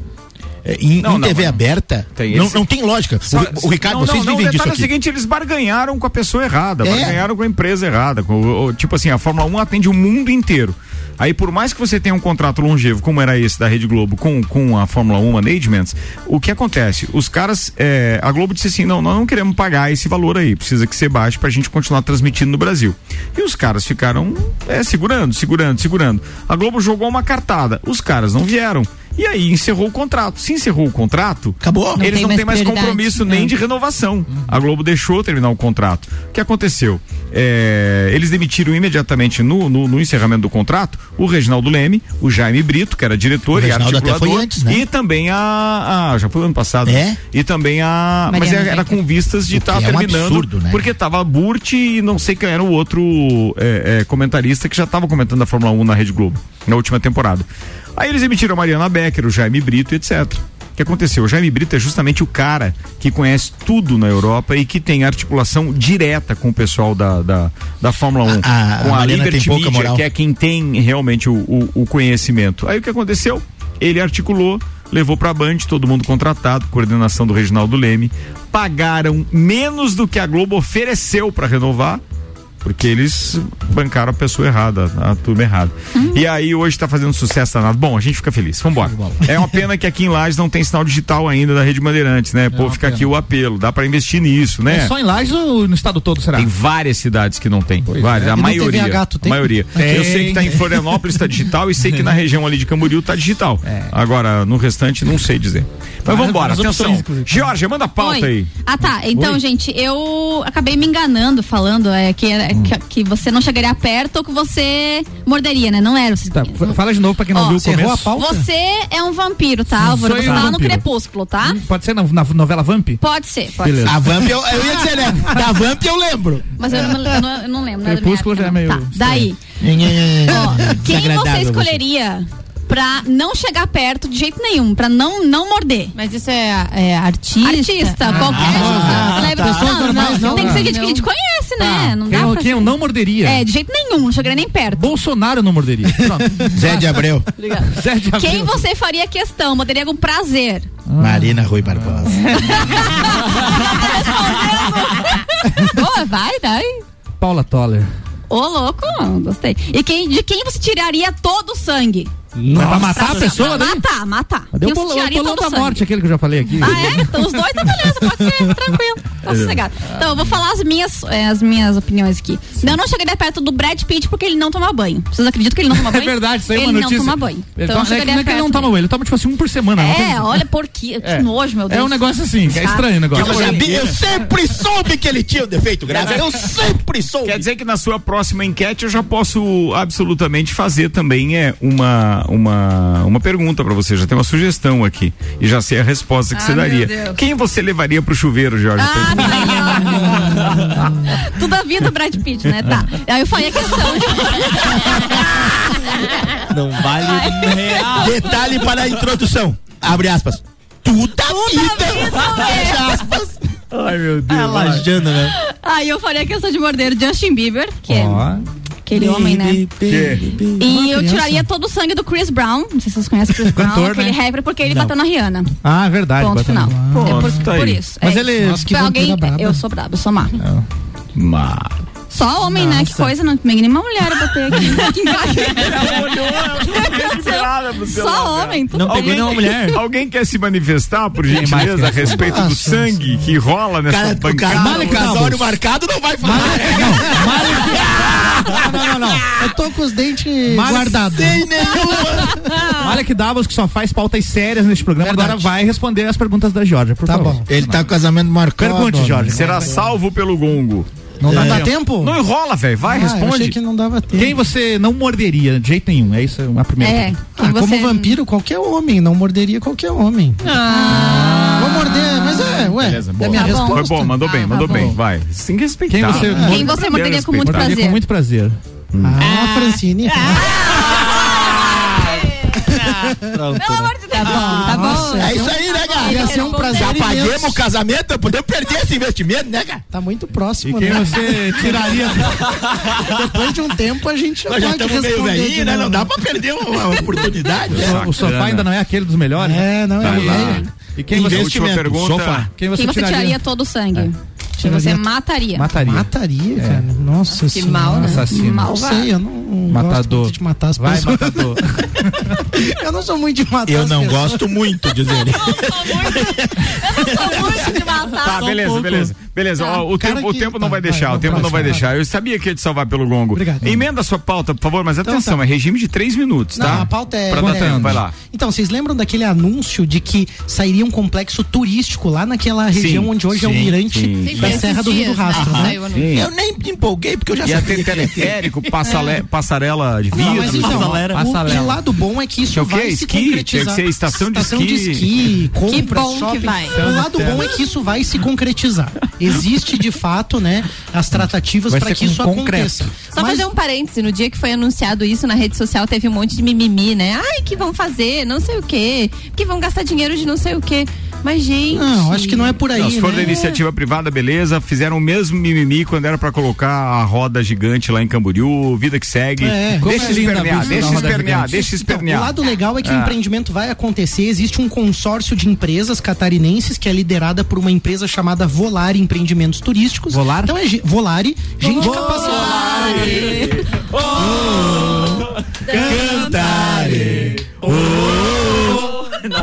É, Em, Não, em não, TV não. aberta, Tem não, não tem lógica. Só- o, o Ricardo, não, vocês não, não, vivem o disso detalhe aqui. é o seguinte, eles barganharam com a pessoa errada, É. barganharam com a empresa errada. com o- o- tipo assim, a Fórmula 1 atende o mundo inteiro. Aí, por mais que você tenha um contrato longevo, como era esse da Rede Globo, com, com a Fórmula 1 Managements, o que acontece? Os caras, é, a Globo disse assim: não, nós não queremos pagar esse valor aí, precisa que você baixe pra gente continuar transmitindo no Brasil. E os caras ficaram é, segurando, segurando, segurando. A Globo jogou uma cartada, os caras não vieram. E aí encerrou o contrato. Se encerrou o contrato, Acabou. Não eles tem não têm mais compromisso É. nem de renovação. A Globo deixou terminar o contrato. O que aconteceu? É, eles demitiram imediatamente no, no, no encerramento do contrato o Reginaldo Leme, o Jaime Brito, que era diretor O e Reginaldo até articulador, foi antes, né? e também a, a- já foi ano passado. É? E também a, mas Mariana era Becker. com vistas de estar é um terminando, absurdo, né? porque tava a Burt e não sei quem era o outro é, é, comentarista que já estava comentando a Fórmula 1 na Rede Globo na última temporada. Aí eles emitiram a Mariana Becker, o Jaime Brito, etc. O que aconteceu? O Jaime Brito é justamente o cara que conhece tudo na Europa e que tem articulação direta com o pessoal da, da, da Fórmula 1. A- a com a, tem Liberty Media, moral. que é quem tem realmente o, o, o conhecimento. Aí o que aconteceu? Ele articulou, levou pra Band, todo mundo contratado, coordenação do Reginaldo Leme, pagaram menos do que a Globo ofereceu pra renovar. Porque eles bancaram a pessoa errada, a turma errada. E aí hoje tá fazendo sucesso danado. Bom, a gente fica feliz. Vambora. É uma pena que aqui em Lages não tem sinal digital ainda da Rede Bandeirantes, né? Pô, fica aqui o apelo. Dá pra investir nisso, né? É só em Lages ou no estado todo, será? Tem várias cidades que não tem. várias, é. a maioria. Tu a maioria. Tem. Eu sei que tá em Florianópolis tá digital e sei que na região ali de Camboriú tá digital. Agora, no restante, não sei dizer. Mas vambora, várias atenção. Georgia, manda a pauta Oi. aí. Ah, tá. Então, Oi. gente, eu acabei me enganando falando é, que, era- Hum. Que, que você não chegaria perto ou que você morderia, né? Não era. Você, Tá, fala de novo pra quem não Ó, viu o você começo. a pauta? você é um vampiro, tá, Álvaro? Você eu, tá lá no crepúsculo, tá? Pode ser na, na novela Vamp? Pode ser, pode Beleza. ser. A Vamp, eu, eu ia dizer, né? Da Vamp eu lembro. Mas eu não, eu não, eu não lembro. Crepúsculo época, já é meio Tá, daí. Ó, quem você Desagradável você. Pra não chegar perto de jeito nenhum, pra não, não morder? Mas isso é, é artista? Artista, Ah, qualquer. ah, leva- tá. Não, não, não, Tem que ser não. gente que a gente conhece, né? Ah, não quem dá eu- pra quem eu não morderia? É, de jeito nenhum, não chegaria nem perto. Bolsonaro não morderia. Zé de Abreu. Zé de Abreu. Quem você faria questão? Morderia com prazer. Marina Rui Barbosa. Boa, vai, vai. Paula Toller. Ô, louco, gostei. E quem, de quem você tiraria todo o sangue? Mas pra matar a pessoa, né? Matar, matar. Quem o bolão, da morte, aquele que eu já falei aqui? Ah, é? Então, os dois tá beleza, pode ser, tranquilo. Tá sossegado. Então, eu vou falar as minhas, é, as minhas opiniões aqui. Eu não chegaria perto do Brad Pitt porque ele não toma banho. Vocês acreditam que ele não toma É banho? verdade, isso aí é ele uma notícia. não toma banho. Ele Então, toma, eu é não é que ele não toma banho, ele toma tipo assim um por semana. É, olha por que, que É. nojo, meu Deus. É um negócio assim, que é estranho o negócio. Eu sabia, eu sempre soube que ele tinha o defeito grave. Eu sempre soube. Quer dizer que na sua próxima enquete eu já posso absolutamente fazer também é uma uma uma pergunta pra você, já tem uma sugestão aqui e já sei a resposta que Ah, você daria. Deus. Quem você levaria pro chuveiro, Jorge? Ah, Tudo a vida Brad Pitt, né? Tá. Aí eu falei a questão. Não vale real. Detalhe para a introdução. Abre aspas. Tudo a vida. Fecha aspas. Ai, meu Deus. É lajando, né? Aí eu falei a questão de morder o Justin Bieber, que é Ó. aquele homem, né? E eu tiraria todo o sangue do Chris Brown. Não sei se vocês conhecem o Chris Brown, Cantor, aquele né? rapper, porque ele Não. bateu na Rihanna. Ah, verdade. Ponto final. no- É por, tá por isso. Mas é. ele- Nossa, que Foi alguém. Eu sou braba, eu sou má. Ma... Só homem, né? Que coisa, não tem nenhuma mulher eu botei aqui. casa. Só homem. tudo Não Alguém, nenhuma mulher. alguém quer se manifestar, por gentileza, a respeito do Nossa, sangue que rola nessa Cara, o cara mala casório marcado não vai falar. Não, não, não. Eu tô com os dentes guardados. Sem nenhuma. Olha que Davos que só faz pautas sérias neste programa. Verdade. Agora vai responder as perguntas da Georgia, por Tá favor. bom. Ele tá com casamento marcado. Pergunte, Jorge. Será salvo pelo gongo. Não dá dá tempo. tempo? Não enrola, velho. Vai, Ah, eu achei responde. que não dava tempo. Quem você não morderia de jeito nenhum? É isso a primeira É. Ah, você... como vampiro, qualquer homem. Não morderia qualquer homem. Ah. Vou morder, mas é, ué. Beleza, é boa. minha Tá bom. resposta. Foi bom, mandou bem, Ah, mandou tá bem. Vai. Que respeitar. Quem você- Quem você morderia com muito Morderia prazer? com muito prazer. Ah, Francine. Pelo amor de Deus. Tá bom, tá bom. Nossa, É isso aí, né, cara? Ia ser um prazer Já paguemos o casamento, podemos perder esse investimento, né, cara? Tá muito E próximo, quem né? você tiraria? Depois de um tempo a gente já Nós já estamos meio velhinhos, né? Não dá pra perder uma, oportunidade. né? o sofá ainda não é aquele dos melhores? É, não, é, é. E quem você, Última pergunta. Sofá. quem você Quem você tiraria? tiraria todo o sangue? Você mataria? Mataria. Mataria, cara. Nossa Que senhora. mal, né? Assassino. Não Malvado. sei, eu não gosto Matador. muito de matar as Vai, pessoas. matador. eu não sou muito de matar Eu as não pessoas. gosto muito, diz ele. Eu sou muito de matar. Tá, só um beleza, beleza. Beleza, Tá. ó, o, tempo, o que- tempo não tá, vai vai, deixar, o vamos tempo pra não vai deixar. Eu sabia que ia te salvar pelo gongo. Obrigado. Emenda a sua pauta, por favor, mas Então atenção, tá. é regime de três minutos, tá? Não, a pauta é. Pra dar é- tempo, vai lá. Então, vocês lembram daquele anúncio de que sairia um complexo turístico lá naquela região onde hoje é o sim, mirante sim. Da Serra do Rio do Rastro, né? né? Eu nem me empolguei porque eu já Ia sabia. ter teleférico, passale- passarela de Não, mas então, Passarela. o, o lado bom é que isso Que é vai se concretizar. Tinha que ser estação de de esqui. compras, bom que vai. O lado bom é que isso vai se concretizar. Existe de fato, né, as tratativas para que isso concreto. aconteça. Só Mas- fazer um parêntese, no dia que foi anunciado isso na rede social, teve um monte de mimimi, né? Ai, que vão fazer, não sei o quê, que vão gastar dinheiro de não sei o quê. Mas, gente. Não, acho que não é por aí, Não, se for né? da iniciativa privada, beleza. Fizeram o mesmo mimimi quando era pra colocar a roda gigante lá em Camboriú, vida que segue. É. Deixa é espernear, deixa espernear, deixa Então, espernear. o lado legal é que o Ah. empreendimento vai acontecer. Existe um consórcio de empresas catarinenses que é liderada por uma empresa chamada Volare Empreendimentos Turísticos. Volar? Então é Volare, gente capacitada. Cantare.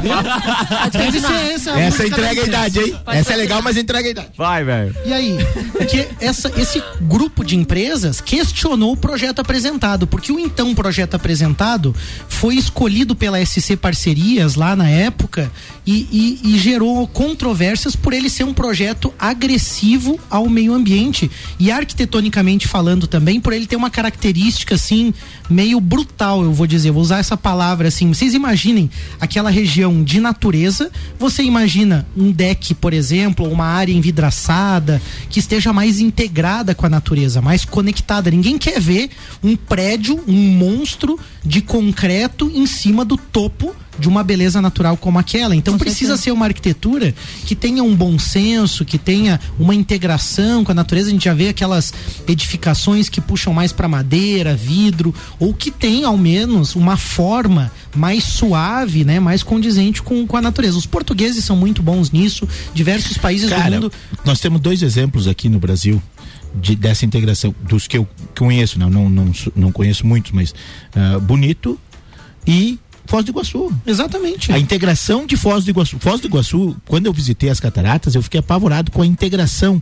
Deve ser essa. música entrega a idade, hein? Essa é legal, mas entrega a idade. Vai, velho. E aí, porque essa, esse grupo de empresas questionou o projeto apresentado, porque o então projeto apresentado foi escolhido pela SC Parcerias lá na época e, e- e gerou controvérsias por ele ser um projeto agressivo ao meio ambiente e arquitetonicamente falando também por ele ter uma característica assim meio brutal, eu vou dizer, vou usar essa palavra assim. Vocês imaginem aquela região de natureza, você imagina um deck, por exemplo, uma área envidraçada que esteja mais integrada com a natureza, mais conectada. Ninguém quer ver um prédio, um monstro de concreto em cima do topo de uma beleza natural como aquela. Então precisa ser uma arquitetura que tenha um bom senso, que tenha uma integração com a natureza. A gente já vê aquelas edificações que puxam mais para madeira, vidro, ou que tem ao menos uma forma mais suave, né, mais condizente com, com a natureza. Os portugueses são muito bons nisso. Diversos países do Cara, mundo nós temos dois exemplos aqui no Brasil de, dessa integração, dos que eu conheço, não, não, não, sou- não conheço muitos, mas ah, Bonito e Foz do Iguaçu. Exatamente. A integração de Foz do Iguaçu. Foz do Iguaçu, quando eu visitei as cataratas, eu fiquei apavorado com a integração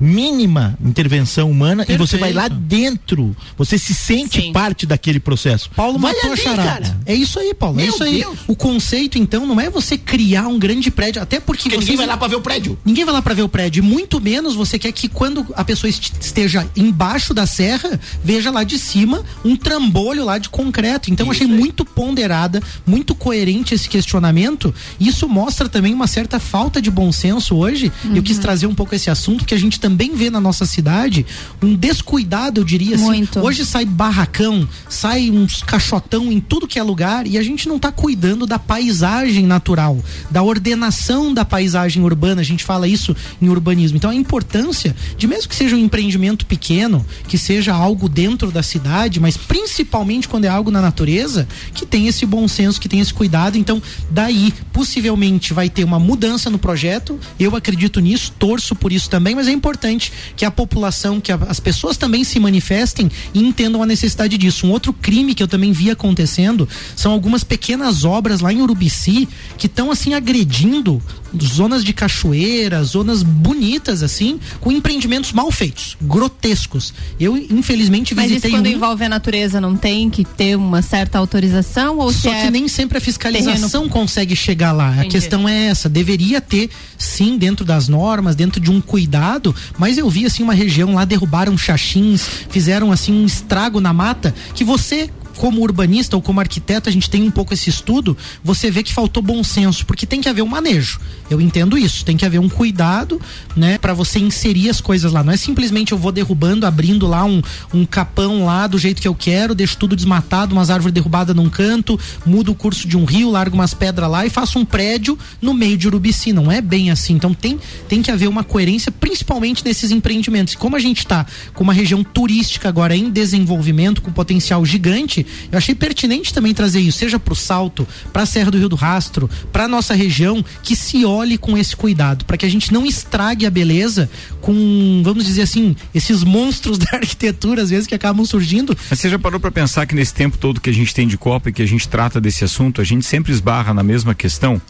mínima intervenção humana e você vai lá dentro, você se sente parte daquele processo. Paulo vai matou a ali, charada. cara. É isso aí, Paulo. é Meu isso aí. Deus. O conceito, então, não é você criar um grande prédio, até porque, Porque vocês- ninguém vai lá pra ver o prédio. Ninguém vai lá pra ver o prédio. E muito menos você quer que quando a pessoa est- esteja embaixo da serra, veja lá de cima um trambolho lá de concreto. Então, eu achei muito ponderada, muito coerente esse questionamento. E isso mostra também uma certa falta de bom senso hoje. Eu quis trazer um pouco esse assunto, que a gente também vê na nossa cidade um descuidado, eu diria assim. Muito. Hoje sai barracão, sai uns caixotão em tudo que é lugar e a gente não tá cuidando da paisagem natural, da ordenação da paisagem urbana. A gente fala isso em urbanismo. Então a importância de mesmo que seja um empreendimento pequeno, que seja algo dentro da cidade, mas principalmente quando é algo na natureza, que tem esse bom senso, que tem esse cuidado. Então daí possivelmente vai ter uma mudança no projeto. Eu acredito nisso, torço por isso também, mas é importante que a população, que a- as pessoas também se manifestem e entendam a necessidade disso. Um outro crime que eu também vi acontecendo são algumas pequenas obras lá em Urubici que estão assim agredindo zonas de cachoeira, zonas bonitas assim, com empreendimentos mal feitos, grotescos. Eu infelizmente Mas isso visitei quando um envolve a natureza não tem que ter uma certa autorização ou se Só é que nem sempre a fiscalização consegue chegar lá. A Entendi. questão é essa. Deveria ter, sim, dentro das normas, dentro de um cuidado, mas eu vi assim uma região lá, derrubaram xaxins, fizeram assim um estrago na mata que você. Como urbanista ou como arquiteto, a gente tem um pouco esse estudo, você vê que faltou bom senso, porque tem que haver um manejo. Eu entendo isso, tem que haver um cuidado, né, para você inserir as coisas lá. Não é simplesmente eu vou derrubando, abrindo lá um, um capão lá do jeito que eu quero, deixo tudo desmatado, umas árvores derrubadas num canto, mudo o curso de um rio, largo umas pedras lá e faço um prédio no meio de Urubici. Não é bem assim. Então tem, tem que haver uma coerência, principalmente nesses empreendimentos. Como a gente está com uma região turística agora em desenvolvimento, com potencial gigante, eu achei pertinente também trazer isso, seja para o Salto, para a Serra do Rio do Rastro, para nossa região, que se olhe com esse cuidado, para que a gente não estrague a beleza com, vamos dizer assim, esses monstros da arquitetura, às vezes, que acabam surgindo. Mas você já parou para pensar que nesse tempo todo que a gente tem de Copa e que a gente trata desse assunto, a gente sempre esbarra na mesma questão?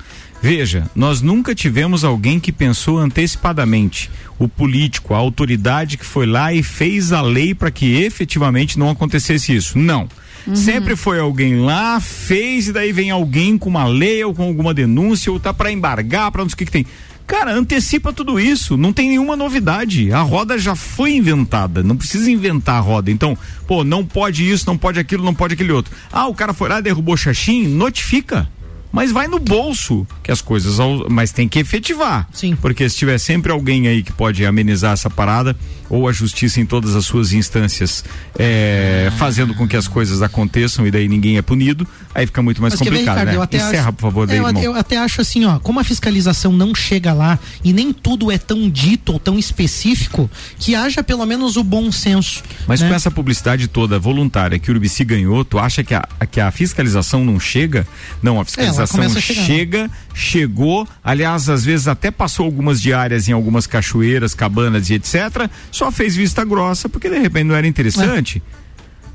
Veja, nós nunca tivemos alguém que pensou antecipadamente. O político, a autoridade que foi lá e fez a lei para que efetivamente não acontecesse isso. Não. Sempre foi alguém lá, fez e daí vem alguém com uma lei ou com alguma denúncia ou tá para embargar, para não sei o que, que tem. Cara, antecipa tudo isso, não tem nenhuma novidade. A roda já foi inventada, não precisa inventar a roda. Então, pô, não pode isso, não pode aquilo, não pode aquele outro. Ah, o cara foi lá, derrubou xaxim, notifica. Mas vai no bolso que as coisas, mas tem que efetivar. Sim. Porque se tiver sempre alguém aí que pode amenizar essa parada, ou a justiça em todas as suas instâncias é, fazendo com que as coisas aconteçam e daí ninguém é punido, aí fica muito mais Mas complicado, Ricardo, né? eu até Encerra, acho- por favor, É, daí, eu, irmão. eu até acho assim, ó, como a fiscalização não chega lá e nem tudo é tão dito ou tão específico, que haja pelo menos o bom senso. Mas né? com essa publicidade toda voluntária que o Urubici ganhou, tu acha que a, que a fiscalização não chega? Não, a fiscalização né? chega, chegou, aliás, às vezes até passou algumas diárias em algumas cachoeiras, cabanas e etc. Só fez vista grossa porque de repente não era interessante.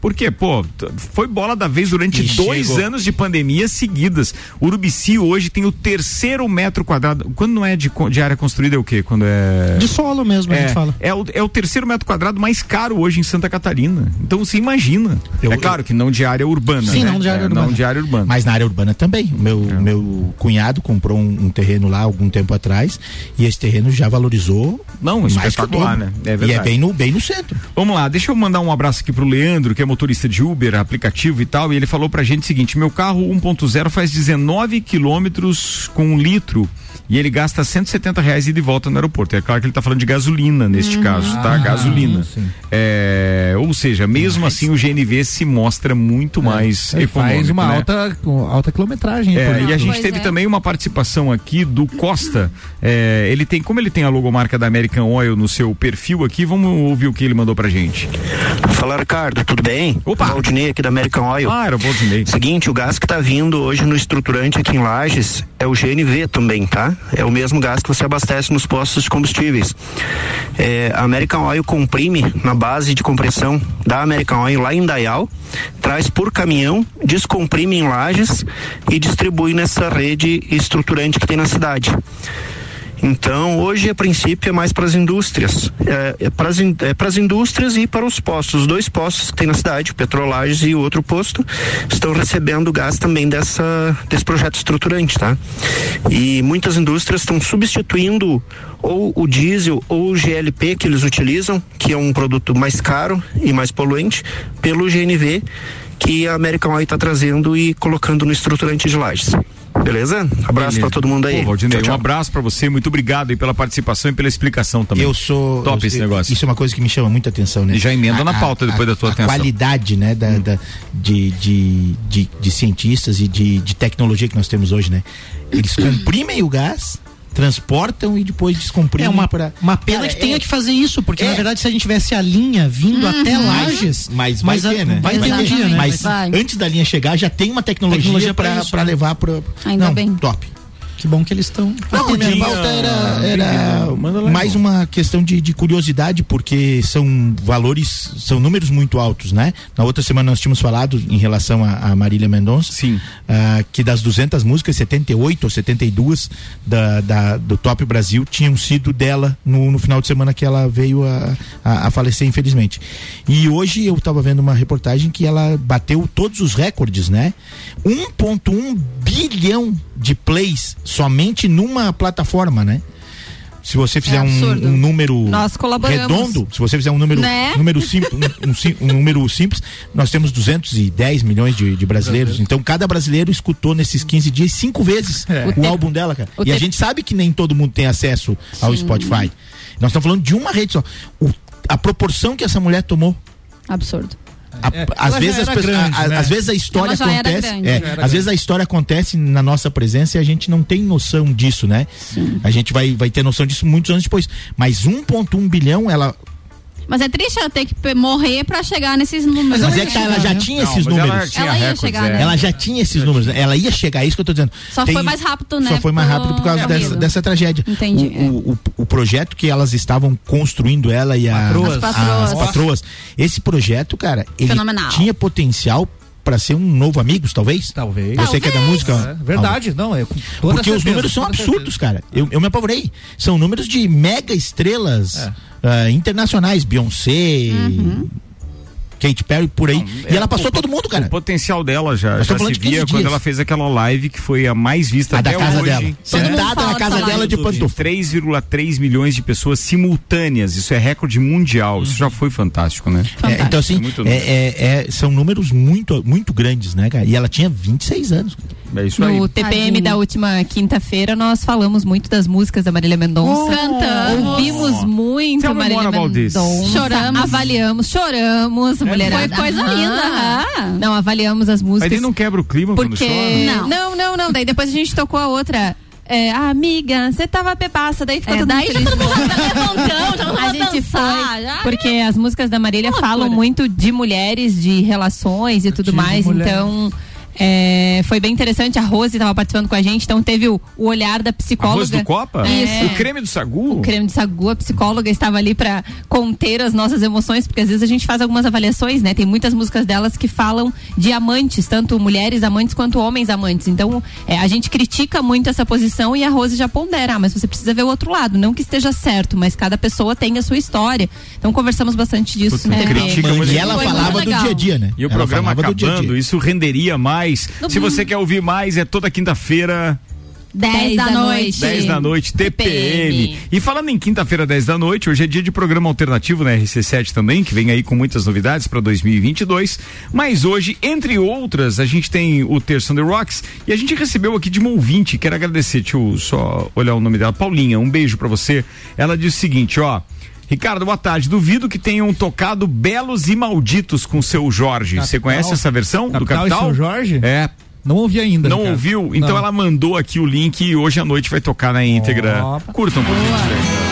Porque, pô, foi bola da vez durante E dois chegou. anos de pandemia seguidas. Urubici hoje tem o terceiro metro quadrado. Quando não é de, de área construída, é o quê? Quando é. De solo mesmo, a É, gente fala. é, o, é o terceiro metro quadrado mais caro hoje em Santa Catarina. Então você imagina. é claro que não de área urbana. Sim, né? não de área É, urbana. Não de área urbana. Mas na área urbana também. Meu, É. meu cunhado comprou um, um terreno lá algum tempo atrás e esse terreno já valorizou. Não, mais que o espetacular, né? É e verdade. é bem no, bem no centro. Vamos lá, deixa eu mandar um abraço aqui pro Leandro, que é motorista de Uber, aplicativo e tal, e ele falou pra gente o seguinte: meu carro 1.0 faz 19 quilômetros com um litro E ele gasta 170 reais e de volta no aeroporto. É claro que ele está falando de gasolina neste caso, tá? Ah, gasolina. É, ou seja, mesmo assim o GNV se mostra muito mais Ele econômico. faz uma né? alta, alta quilometragem. É, e a gente teve também uma participação aqui do Costa. É, ele tem, como ele tem a logomarca da American Oil no seu perfil aqui, vamos ouvir o que ele mandou pra gente. Fala Ricardo, tudo bem? Opa! Valdinei aqui da American Oil. Ah, era o Valdinei. Seguinte, o gás que tá vindo hoje no estruturante aqui em Lages é o GNV também, tá? É o mesmo gás que você abastece nos postos de combustíveis. É, a American Oil comprime na base de compressão da American Oil lá em Dayal, traz por caminhão, descomprime em Lages e distribui nessa rede estruturante que tem na cidade. Então, hoje, a princípio, é mais para as indústrias. É, é para as in- é indústrias e para os postos. Os dois postos que tem na cidade, Petrolages e outro posto, estão recebendo gás também dessa, desse projeto estruturante, tá? E muitas indústrias estão substituindo ou o diesel ou o GLP que eles utilizam, que é um produto mais caro e mais poluente, pelo GNV que a American Oil está trazendo e colocando no estruturante de lajes. Beleza? Abraço para todo mundo aí. Pô, Valdinei, Tchau, tchau. um abraço pra você, muito obrigado aí pela participação e pela explicação também. Eu sou. Top eu- esse negócio. Isso é uma coisa que me chama muita atenção, né? E já emenda A- na pauta a- depois da tua a atenção. Hum. qualidade, né, da, da- de, de, de, de cientistas e de, de tecnologia que nós temos hoje, né? Eles comprimem o gás, transportam e depois descomprimem. É uma, pra... uma pena Cara, que tenha é- que fazer isso, porque É. na verdade se a gente tivesse a linha vindo até Lages, Mas vai a- ter, né? Vai ter um dia, né? Mas Vai. antes da linha chegar, já tem uma tecnologia, Tecnologia pra né? levar pro. Ainda Não, bem. Top. Que bom que eles estão. Não, a minha pauta era, era mais uma questão de, de curiosidade, porque são valores, são números muito altos, né? Na outra semana nós tínhamos falado em relação a, a Marília Mendonça, Sim. ah, que das 200 músicas, 78 ou 72 da, da, do Top Brasil tinham sido dela no, no final de semana que ela veio a, a, a falecer, infelizmente. E hoje eu estava vendo uma reportagem que ela bateu todos os recordes, né? 1,1 bilhão de plays somente numa plataforma, né? Se você fizer um, absurdo. um número redondo, se você fizer um número, Né? número simples, um, um um número simples, nós temos 210 milhões de, de brasileiros. Então cada brasileiro escutou nesses 15 dias cinco vezes É. o, O álbum dela, cara. o E a te- gente sabe que nem todo mundo tem acesso ao Sim. Spotify. Nós estamos falando de uma rede só. O- a proporção que essa mulher tomou. Absurdo. A- É, às, vezes pessoas- grande, a- né? às vezes a história acontece. é, às vezes a história acontece na nossa presença e a gente não tem noção disso, né? A gente vai, vai ter noção disso muitos anos depois. Mas 1,1 bilhão, ela. Mas é triste ela ter que morrer pra chegar nesses números. Mas, é que tá, ela já tinha Não, esses mas ela números. tinha Ela ia recordes, chegar, é. né? Ela já tinha esses números, né? ela ia chegar, é isso que eu tô dizendo. Só foi mais rápido, né, Só foi mais rápido por causa dessa, dessa tragédia. Entendi, O, o, o- o projeto que elas estavam construindo, ela e a, Patroas. As patroas. as patroas. Esse projeto, cara, ele Fenomenal. tinha potencial pra ser um novo Amigos, talvez? Talvez. Você que é da música? É, verdade, não, é Porque os certeza, números são absurdos, cara. Eu, eu me apavorei. São números de mega estrelas É. ah, internacionais. Beyoncé, Uhum. Katy Perry, por aí. e É, ela passou o- todo mundo, cara. O potencial dela já, já se de 15 via quando dias. ela fez aquela live que foi a mais vista A da casa hoje. dela. Sentada na casa dela de pantufa. 3,3 milhões de pessoas simultâneas. Isso é recorde mundial. Isso já foi fantástico, né? É, então, assim, É é- é- é- são números muito, muito grandes, né, cara? E ela tinha 26 anos. É isso aí. No TPM da última quinta-feira, nós falamos muito das músicas da Marília Mendonça. Cantamos. Ouvimos muito Tem uma Marília. Mendonça. Choramos. Avaliamos, choramos, mulherada. Foi coisa Aham. linda. aham. Não, avaliamos as Mas músicas. ele não quebra o clima quando Porque. chora? Não. Não, não, não. Daí depois a gente tocou a outra. É, ah, amiga, você tava bebaça, daí ficou É, todo daí já todo mundo tá levantando, já todo A gente dançar, foi, já. porque as músicas da Marília falam muito de mulheres, de relações e tudo mais, mulher. então é, foi bem interessante. A Rose estava participando com a gente, então teve o, o olhar da psicóloga. Arroz do Copa? Isso. O creme do sagu? O creme de sagu, a psicóloga estava ali para conter as nossas emoções, porque às vezes a gente faz algumas avaliações, né? Tem muitas músicas delas que falam de amantes, tanto mulheres amantes quanto homens amantes. Então, é, a gente critica muito essa posição e a Rose já pondera, ah, mas você precisa ver o outro lado. Não que esteja certo, mas cada pessoa tem a sua história. Então, conversamos bastante disso. Puta, no TPM. critica, E ela falava do dia a dia, né? E o Ela programa falava do dia a acabando, dia. isso renderia mais. Se você quer ouvir mais, é toda quinta-feira. 10 da noite. 10 da noite, TPM. E falando em quinta-feira, 10 da noite, hoje é dia de programa alternativo na RC7 também, que vem aí com muitas novidades para 2022. Mas hoje, entre outras, a gente tem o Terço on the Rocks e a gente recebeu aqui de uma ouvinte, quero agradecer, deixa eu só olhar o nome dela, Paulinha, um beijo para você. Ela diz o seguinte, ó. Ricardo, boa tarde. Duvido que tenham tocado Belos e Malditos com seu Jorge. Você conhece essa versão do Capital e Capital? Seu Jorge? É. Não ouvi ainda. Não Ricardo. ouviu? Então Não. ela mandou aqui o link e hoje à noite vai tocar na íntegra. Curtam, por gentileza.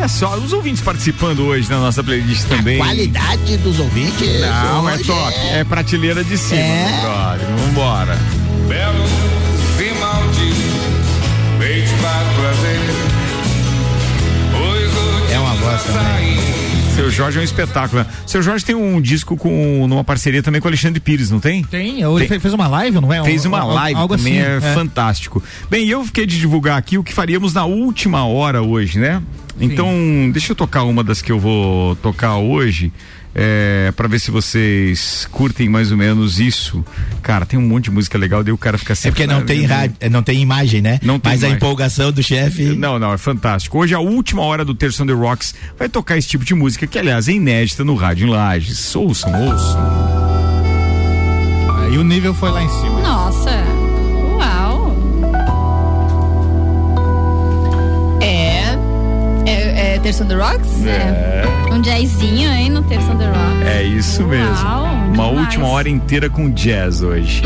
Olha só, os ouvintes participando hoje na nossa playlist também. Qualidade dos ouvintes. Não, é top. É prateleira de cima, É. brother. Vambora. Belos e malditos, feitos para prazer. É uma voz também. Seu Jorge é um espetáculo. né? Seu Jorge tem um disco com numa parceria também com o Alexandre Pires, não tem? Tem, ele fe- fez uma live, não é? Fez Um- uma live algo também, assim, é, é. fantástico. Bem, eu fiquei de divulgar aqui o que faríamos na última hora hoje, né? Então, deixa eu tocar uma das que eu vou tocar hoje. É, para ver se vocês curtem mais ou menos isso. Cara, tem um monte de música legal, daí o cara fica É sempre. porque não tem, rádio, não tem imagem, né? Não tem Mas a imagem. empolgação do chefe. Não, não, é fantástico. Hoje, a última hora do Terço on the Rocks vai tocar esse tipo de música, que aliás é inédita no rádio em Lages. Ouçam, ouçam. Aí o nível foi lá em cima. Nossa. Terça on the Rocks? É. Um jazzinho aí no Terça on the Rock. É isso mesmo. Uma demais. última hora inteira com jazz hoje.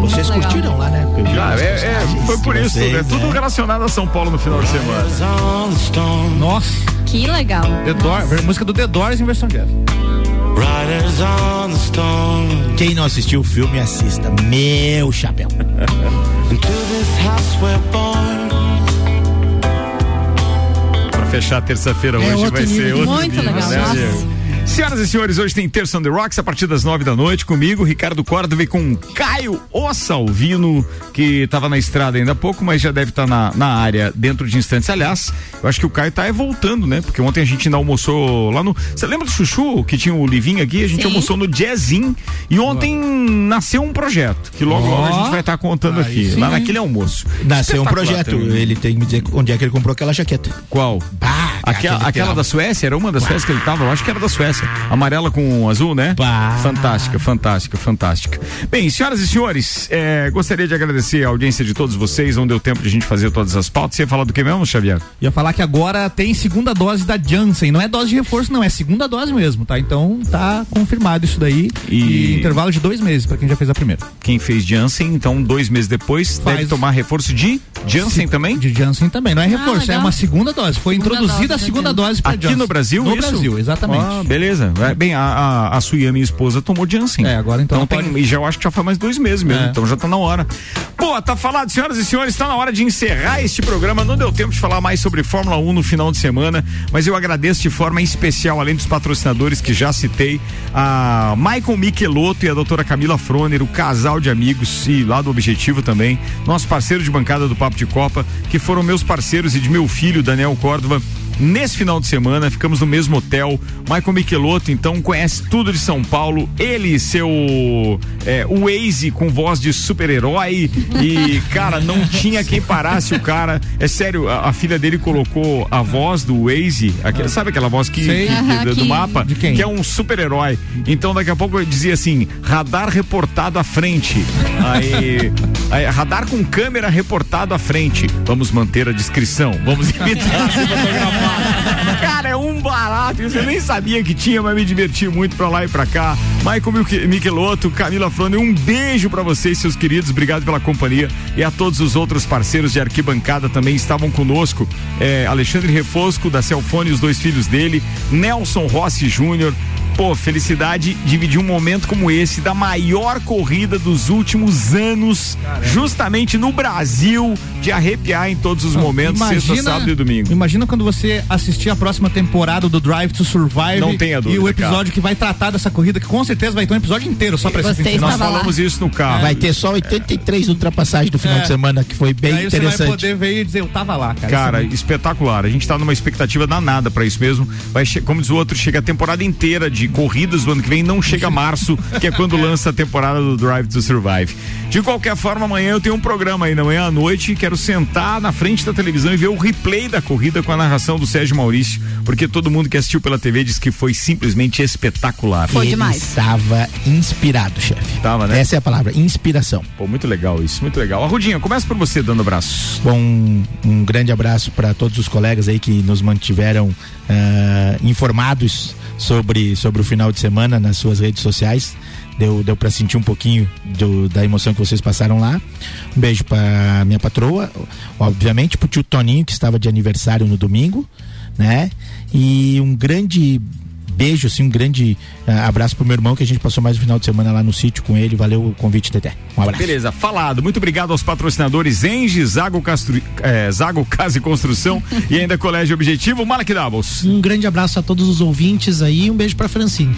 Vocês legal. curtiram lá, né? Ah, é, é, foi por isso, vocês, é tudo né? relacionado a São Paulo no final de semana. Nossa, Que legal. The Doors, música do The Doors em versão jazz. Riders on the storm. Quem não assistiu o filme, assista. Meu chapéu. fechar terça-feira É hoje vai ser outro Muito nível, legal, né. Diego? Senhoras e senhores, hoje tem Terça on the Rocks a partir das nove da noite comigo, Ricardo Córdova com Caio O Salvino, que estava na estrada ainda há pouco, mas já deve estar na, na área dentro de instantes. Aliás, eu acho que o Caio tá aí voltando, né? Porque ontem a gente ainda almoçou lá no. Você lembra do Chuchu, que tinha o Livinho aqui? A gente Sim. almoçou no Jazzin e ontem nasceu um projeto que logo, logo a gente vai estar contando Aí aqui, sim, lá naquele almoço. Nasceu um projeto. também. Ele tem que me dizer onde é que ele comprou aquela jaqueta. Qual? Bah, Aquela, aquela da Suécia, era uma das Suécias que ele tava, eu acho que era da Suécia. Amarela com azul, né? Bah. Fantástica, fantástica, fantástica. Bem, senhoras e senhores, eh, gostaria de agradecer a audiência de todos vocês, não deu tempo de a gente fazer todas as pautas. Você ia falar do que mesmo, Xavier? Ia falar que agora tem segunda dose da Janssen. Não é dose de reforço, não, é segunda dose mesmo, tá? Então tá confirmado isso daí. E- E, intervalo de dois meses pra quem já fez a primeira. Quem fez Janssen, então, dois meses depois, Faz. deve tomar reforço de Janssen Se- também? De Janssen também. Não é reforço, é legal. uma segunda dose. Foi Segunda introduzida a dose da segunda dose pra Aqui Janssen. no Brasil, No isso? Brasil, exatamente. Ah, beleza. É, Bem, a, a, a Suia, minha esposa, tomou Janssen. É, agora então tem, pode- E já eu acho que já faz mais dois meses mesmo, É. então já tá na hora. Pô, tá falado, senhoras e senhores, tá na hora de encerrar este programa. Não deu tempo de falar mais sobre Fórmula 1 no final de semana, mas eu agradeço de forma especial, além dos patrocinadores que já citei, a Michael Michelotto e a doutora Camila Froner, o casal de amigos e lá do Objetivo também, nosso parceiro de bancada do Papo de Copa, que foram meus parceiros e de meu filho, Daniel Córdova, Nesse final de semana, ficamos no mesmo hotel. Michael Michelotto, então, conhece tudo de São Paulo. Ele, seu é, Waze com voz de super-herói. E, cara, não tinha quem parasse o cara. É sério, a, a filha dele colocou a voz do Waze, aquela- sabe aquela voz que, que- Aham, do, que- mapa? De quem? Que é um super-herói. Então, daqui a pouco eu dizia assim: radar reportado à frente. Aí, aí, radar com câmera reportado à frente. Vamos manter a descrição. Vamos evitar se fotografar. Cara, é um barato. Eu nem sabia que tinha, mas me diverti muito pra lá e pra cá. Michael Miche- Michelotto, Camila Flone, um beijo pra vocês, seus queridos. Obrigado pela companhia. E a todos os outros parceiros de arquibancada também estavam conosco. É, Alexandre Refosco, da Celfone, os dois filhos dele. Nelson Rossi Júnior. Pô, felicidade dividir um momento como esse da maior corrida dos últimos anos, justamente no Brasil, de arrepiar em todos os momentos, sexta, sábado e domingo. Imagina quando você assistir a próxima temporada do Drive to Survive. Não tenha dúvida, E o episódio cara. que vai tratar dessa corrida, que com certeza vai ter um episódio inteiro só pra esse fim de semana. Nós falamos isso no carro. Vai ter só 83 ultrapassagens do final É. de semana, que foi bem Aí você vai interessante. poder ver e dizer, eu tava lá, cara. Cara, é espetacular. A gente tá numa expectativa danada pra isso mesmo. Vai como diz o outro, chega a temporada inteira de corridas do ano que vem, não chega março, que é quando lança a temporada do Drive to Survive. De qualquer forma, amanhã eu tenho um programa aí na manhã à noite, quero sentar na frente da televisão e ver o replay da corrida com a narração do Sérgio Maurício, porque todo mundo que assistiu pela TV diz que foi simplesmente espetacular. Ele estava inspirado, chefe. Tava, né? Essa é a palavra, inspiração. Pô, muito legal isso, muito legal. Arrudinha, começa por você dando abraço. Bom, um, grande abraço para todos os colegas aí que nos mantiveram ah, informados sobre, sobre o final de semana nas suas redes sociais. Deu, deu para sentir um pouquinho do- da emoção que vocês passaram lá. Um beijo para minha patroa, obviamente, pro tio Toninho, que estava de aniversário no domingo, né? E um grande beijo, assim, um grande ah, abraço pro meu irmão, que a gente passou mais um final de semana lá no sítio com ele. Valeu o convite, Teté. Um abraço. Beleza, falado. Muito obrigado aos patrocinadores Engie, Zago, Castro, eh, Zago Casa e Construção e ainda Colégio Objetivo, Malak Doubles. Um grande abraço a todos os ouvintes aí e um beijo pra Francine.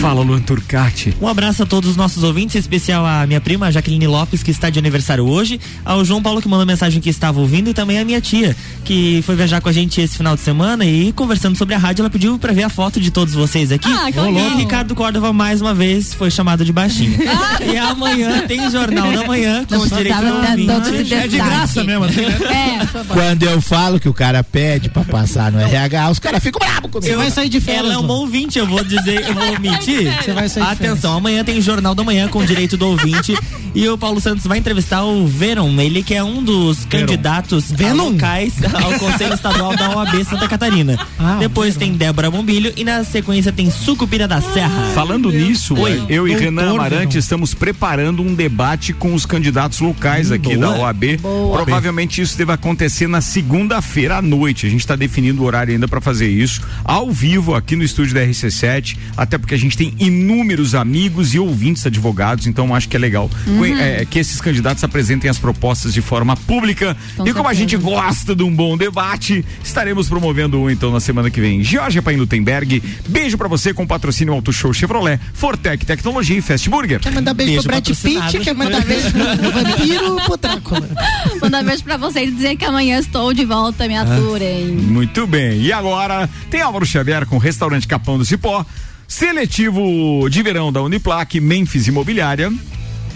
Fala, Luan Turcati. Um abraço a todos os nossos ouvintes, em especial a minha prima Jaqueline Lopes, que está de aniversário hoje, ao João Paulo que mandou mensagem que estava ouvindo e também a minha tia, que foi viajar com a gente esse final de semana e conversando sobre a rádio, ela pediu pra ver a foto de todos vocês aqui. Ah, que. E Ricardo Córdova mais uma vez foi chamado de baixinho. e amanhã tem Jornal da Manhã com Não direito precisava ao dar ouvinte. todo esse É de graça mesmo, assim, né? É, bom. Quando eu falo que o cara pede pra passar no RH, os caras ficam bravos comigo. Você vai sair de férias. Ela é uma Lu. ouvinte, eu vou dizer, eu vou mentir. Você vai sair Atenção, amanhã tem Jornal da Manhã com direito do ouvinte e o Paulo Santos vai entrevistar o Venom, ele que é um dos candidatos locais ao Conselho Estadual da OAB Santa Catarina. Ah, Depois tem Débora Bombilho e na sequência tem Sucupira da Serra. Falando nisso, Oi. eu e Renan Amarante estamos preparando um debate com os candidatos locais aqui da OAB. Provavelmente isso deve acontecer na segunda-feira à noite. A gente está definindo o horário ainda para fazer isso ao vivo aqui no estúdio da RC7, até porque a gente tem inúmeros amigos e ouvintes advogados, então acho que é legal Uhum. é, que esses candidatos apresentem as propostas de forma pública. Com e como a certeza. gente gosta de um bom debate, estaremos promovendo um então na semana que vem. Georgia Paim Lutemberg, beijo pra você com o patrocínio Auto Show Chevrolet, Fortec Tecnologia e Fast Burger. Quer mandar beijo, Beijo pro Brad Pitt? Quer mandar beijo pro vampiro pro Drácula? Mandar beijo pra vocês e dizer que amanhã estou de volta, me aturem. Muito bem. E agora tem Álvaro Xavier com Restaurante Capão do Cipó, seletivo de verão da Uniplac, Memphis Imobiliária.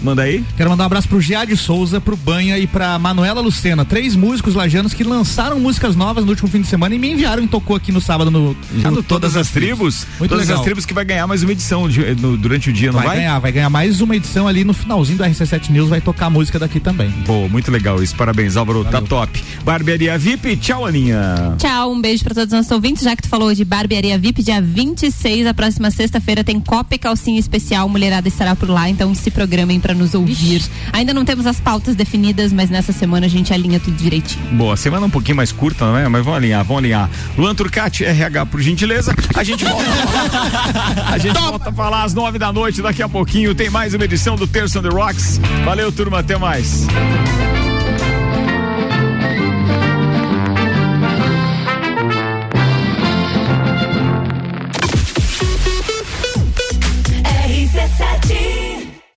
Manda aí. Quero mandar um abraço pro Giade Souza, pro Banha e pra Manuela Lucena, três músicos lajanos que lançaram músicas novas no último fim de semana e me enviaram e tocou aqui no sábado no, Já no no Todas as Tribos. Muito todas legal. as tribos que vai ganhar mais uma edição de- no- durante o dia, não Vai, vai? ganhar, vai ganhar mais uma edição ali no finalzinho do RC7 News, vai tocar a música daqui também. Pô, muito legal isso. Parabéns, Álvaro. Tá top. Barbearia VIP, tchau, Aninha. Tchau, um beijo pra todos os nossos ouvintes. Já que tu falou de barbearia VIP, dia 26, a próxima sexta-feira tem Copa e Calcinha Especial. Mulherada estará por lá, então se programem pra nos ouvir. Ainda não temos as pautas definidas, mas nessa semana a gente alinha tudo direitinho. Boa, semana um pouquinho mais curta, não é? Mas vamos alinhar, vamos alinhar. Luan Turcati, RH, por gentileza. A gente volta a gente volta a falar às nove da noite. Daqui a pouquinho tem mais uma edição do Terço on the Rocks. Valeu, turma. Até mais.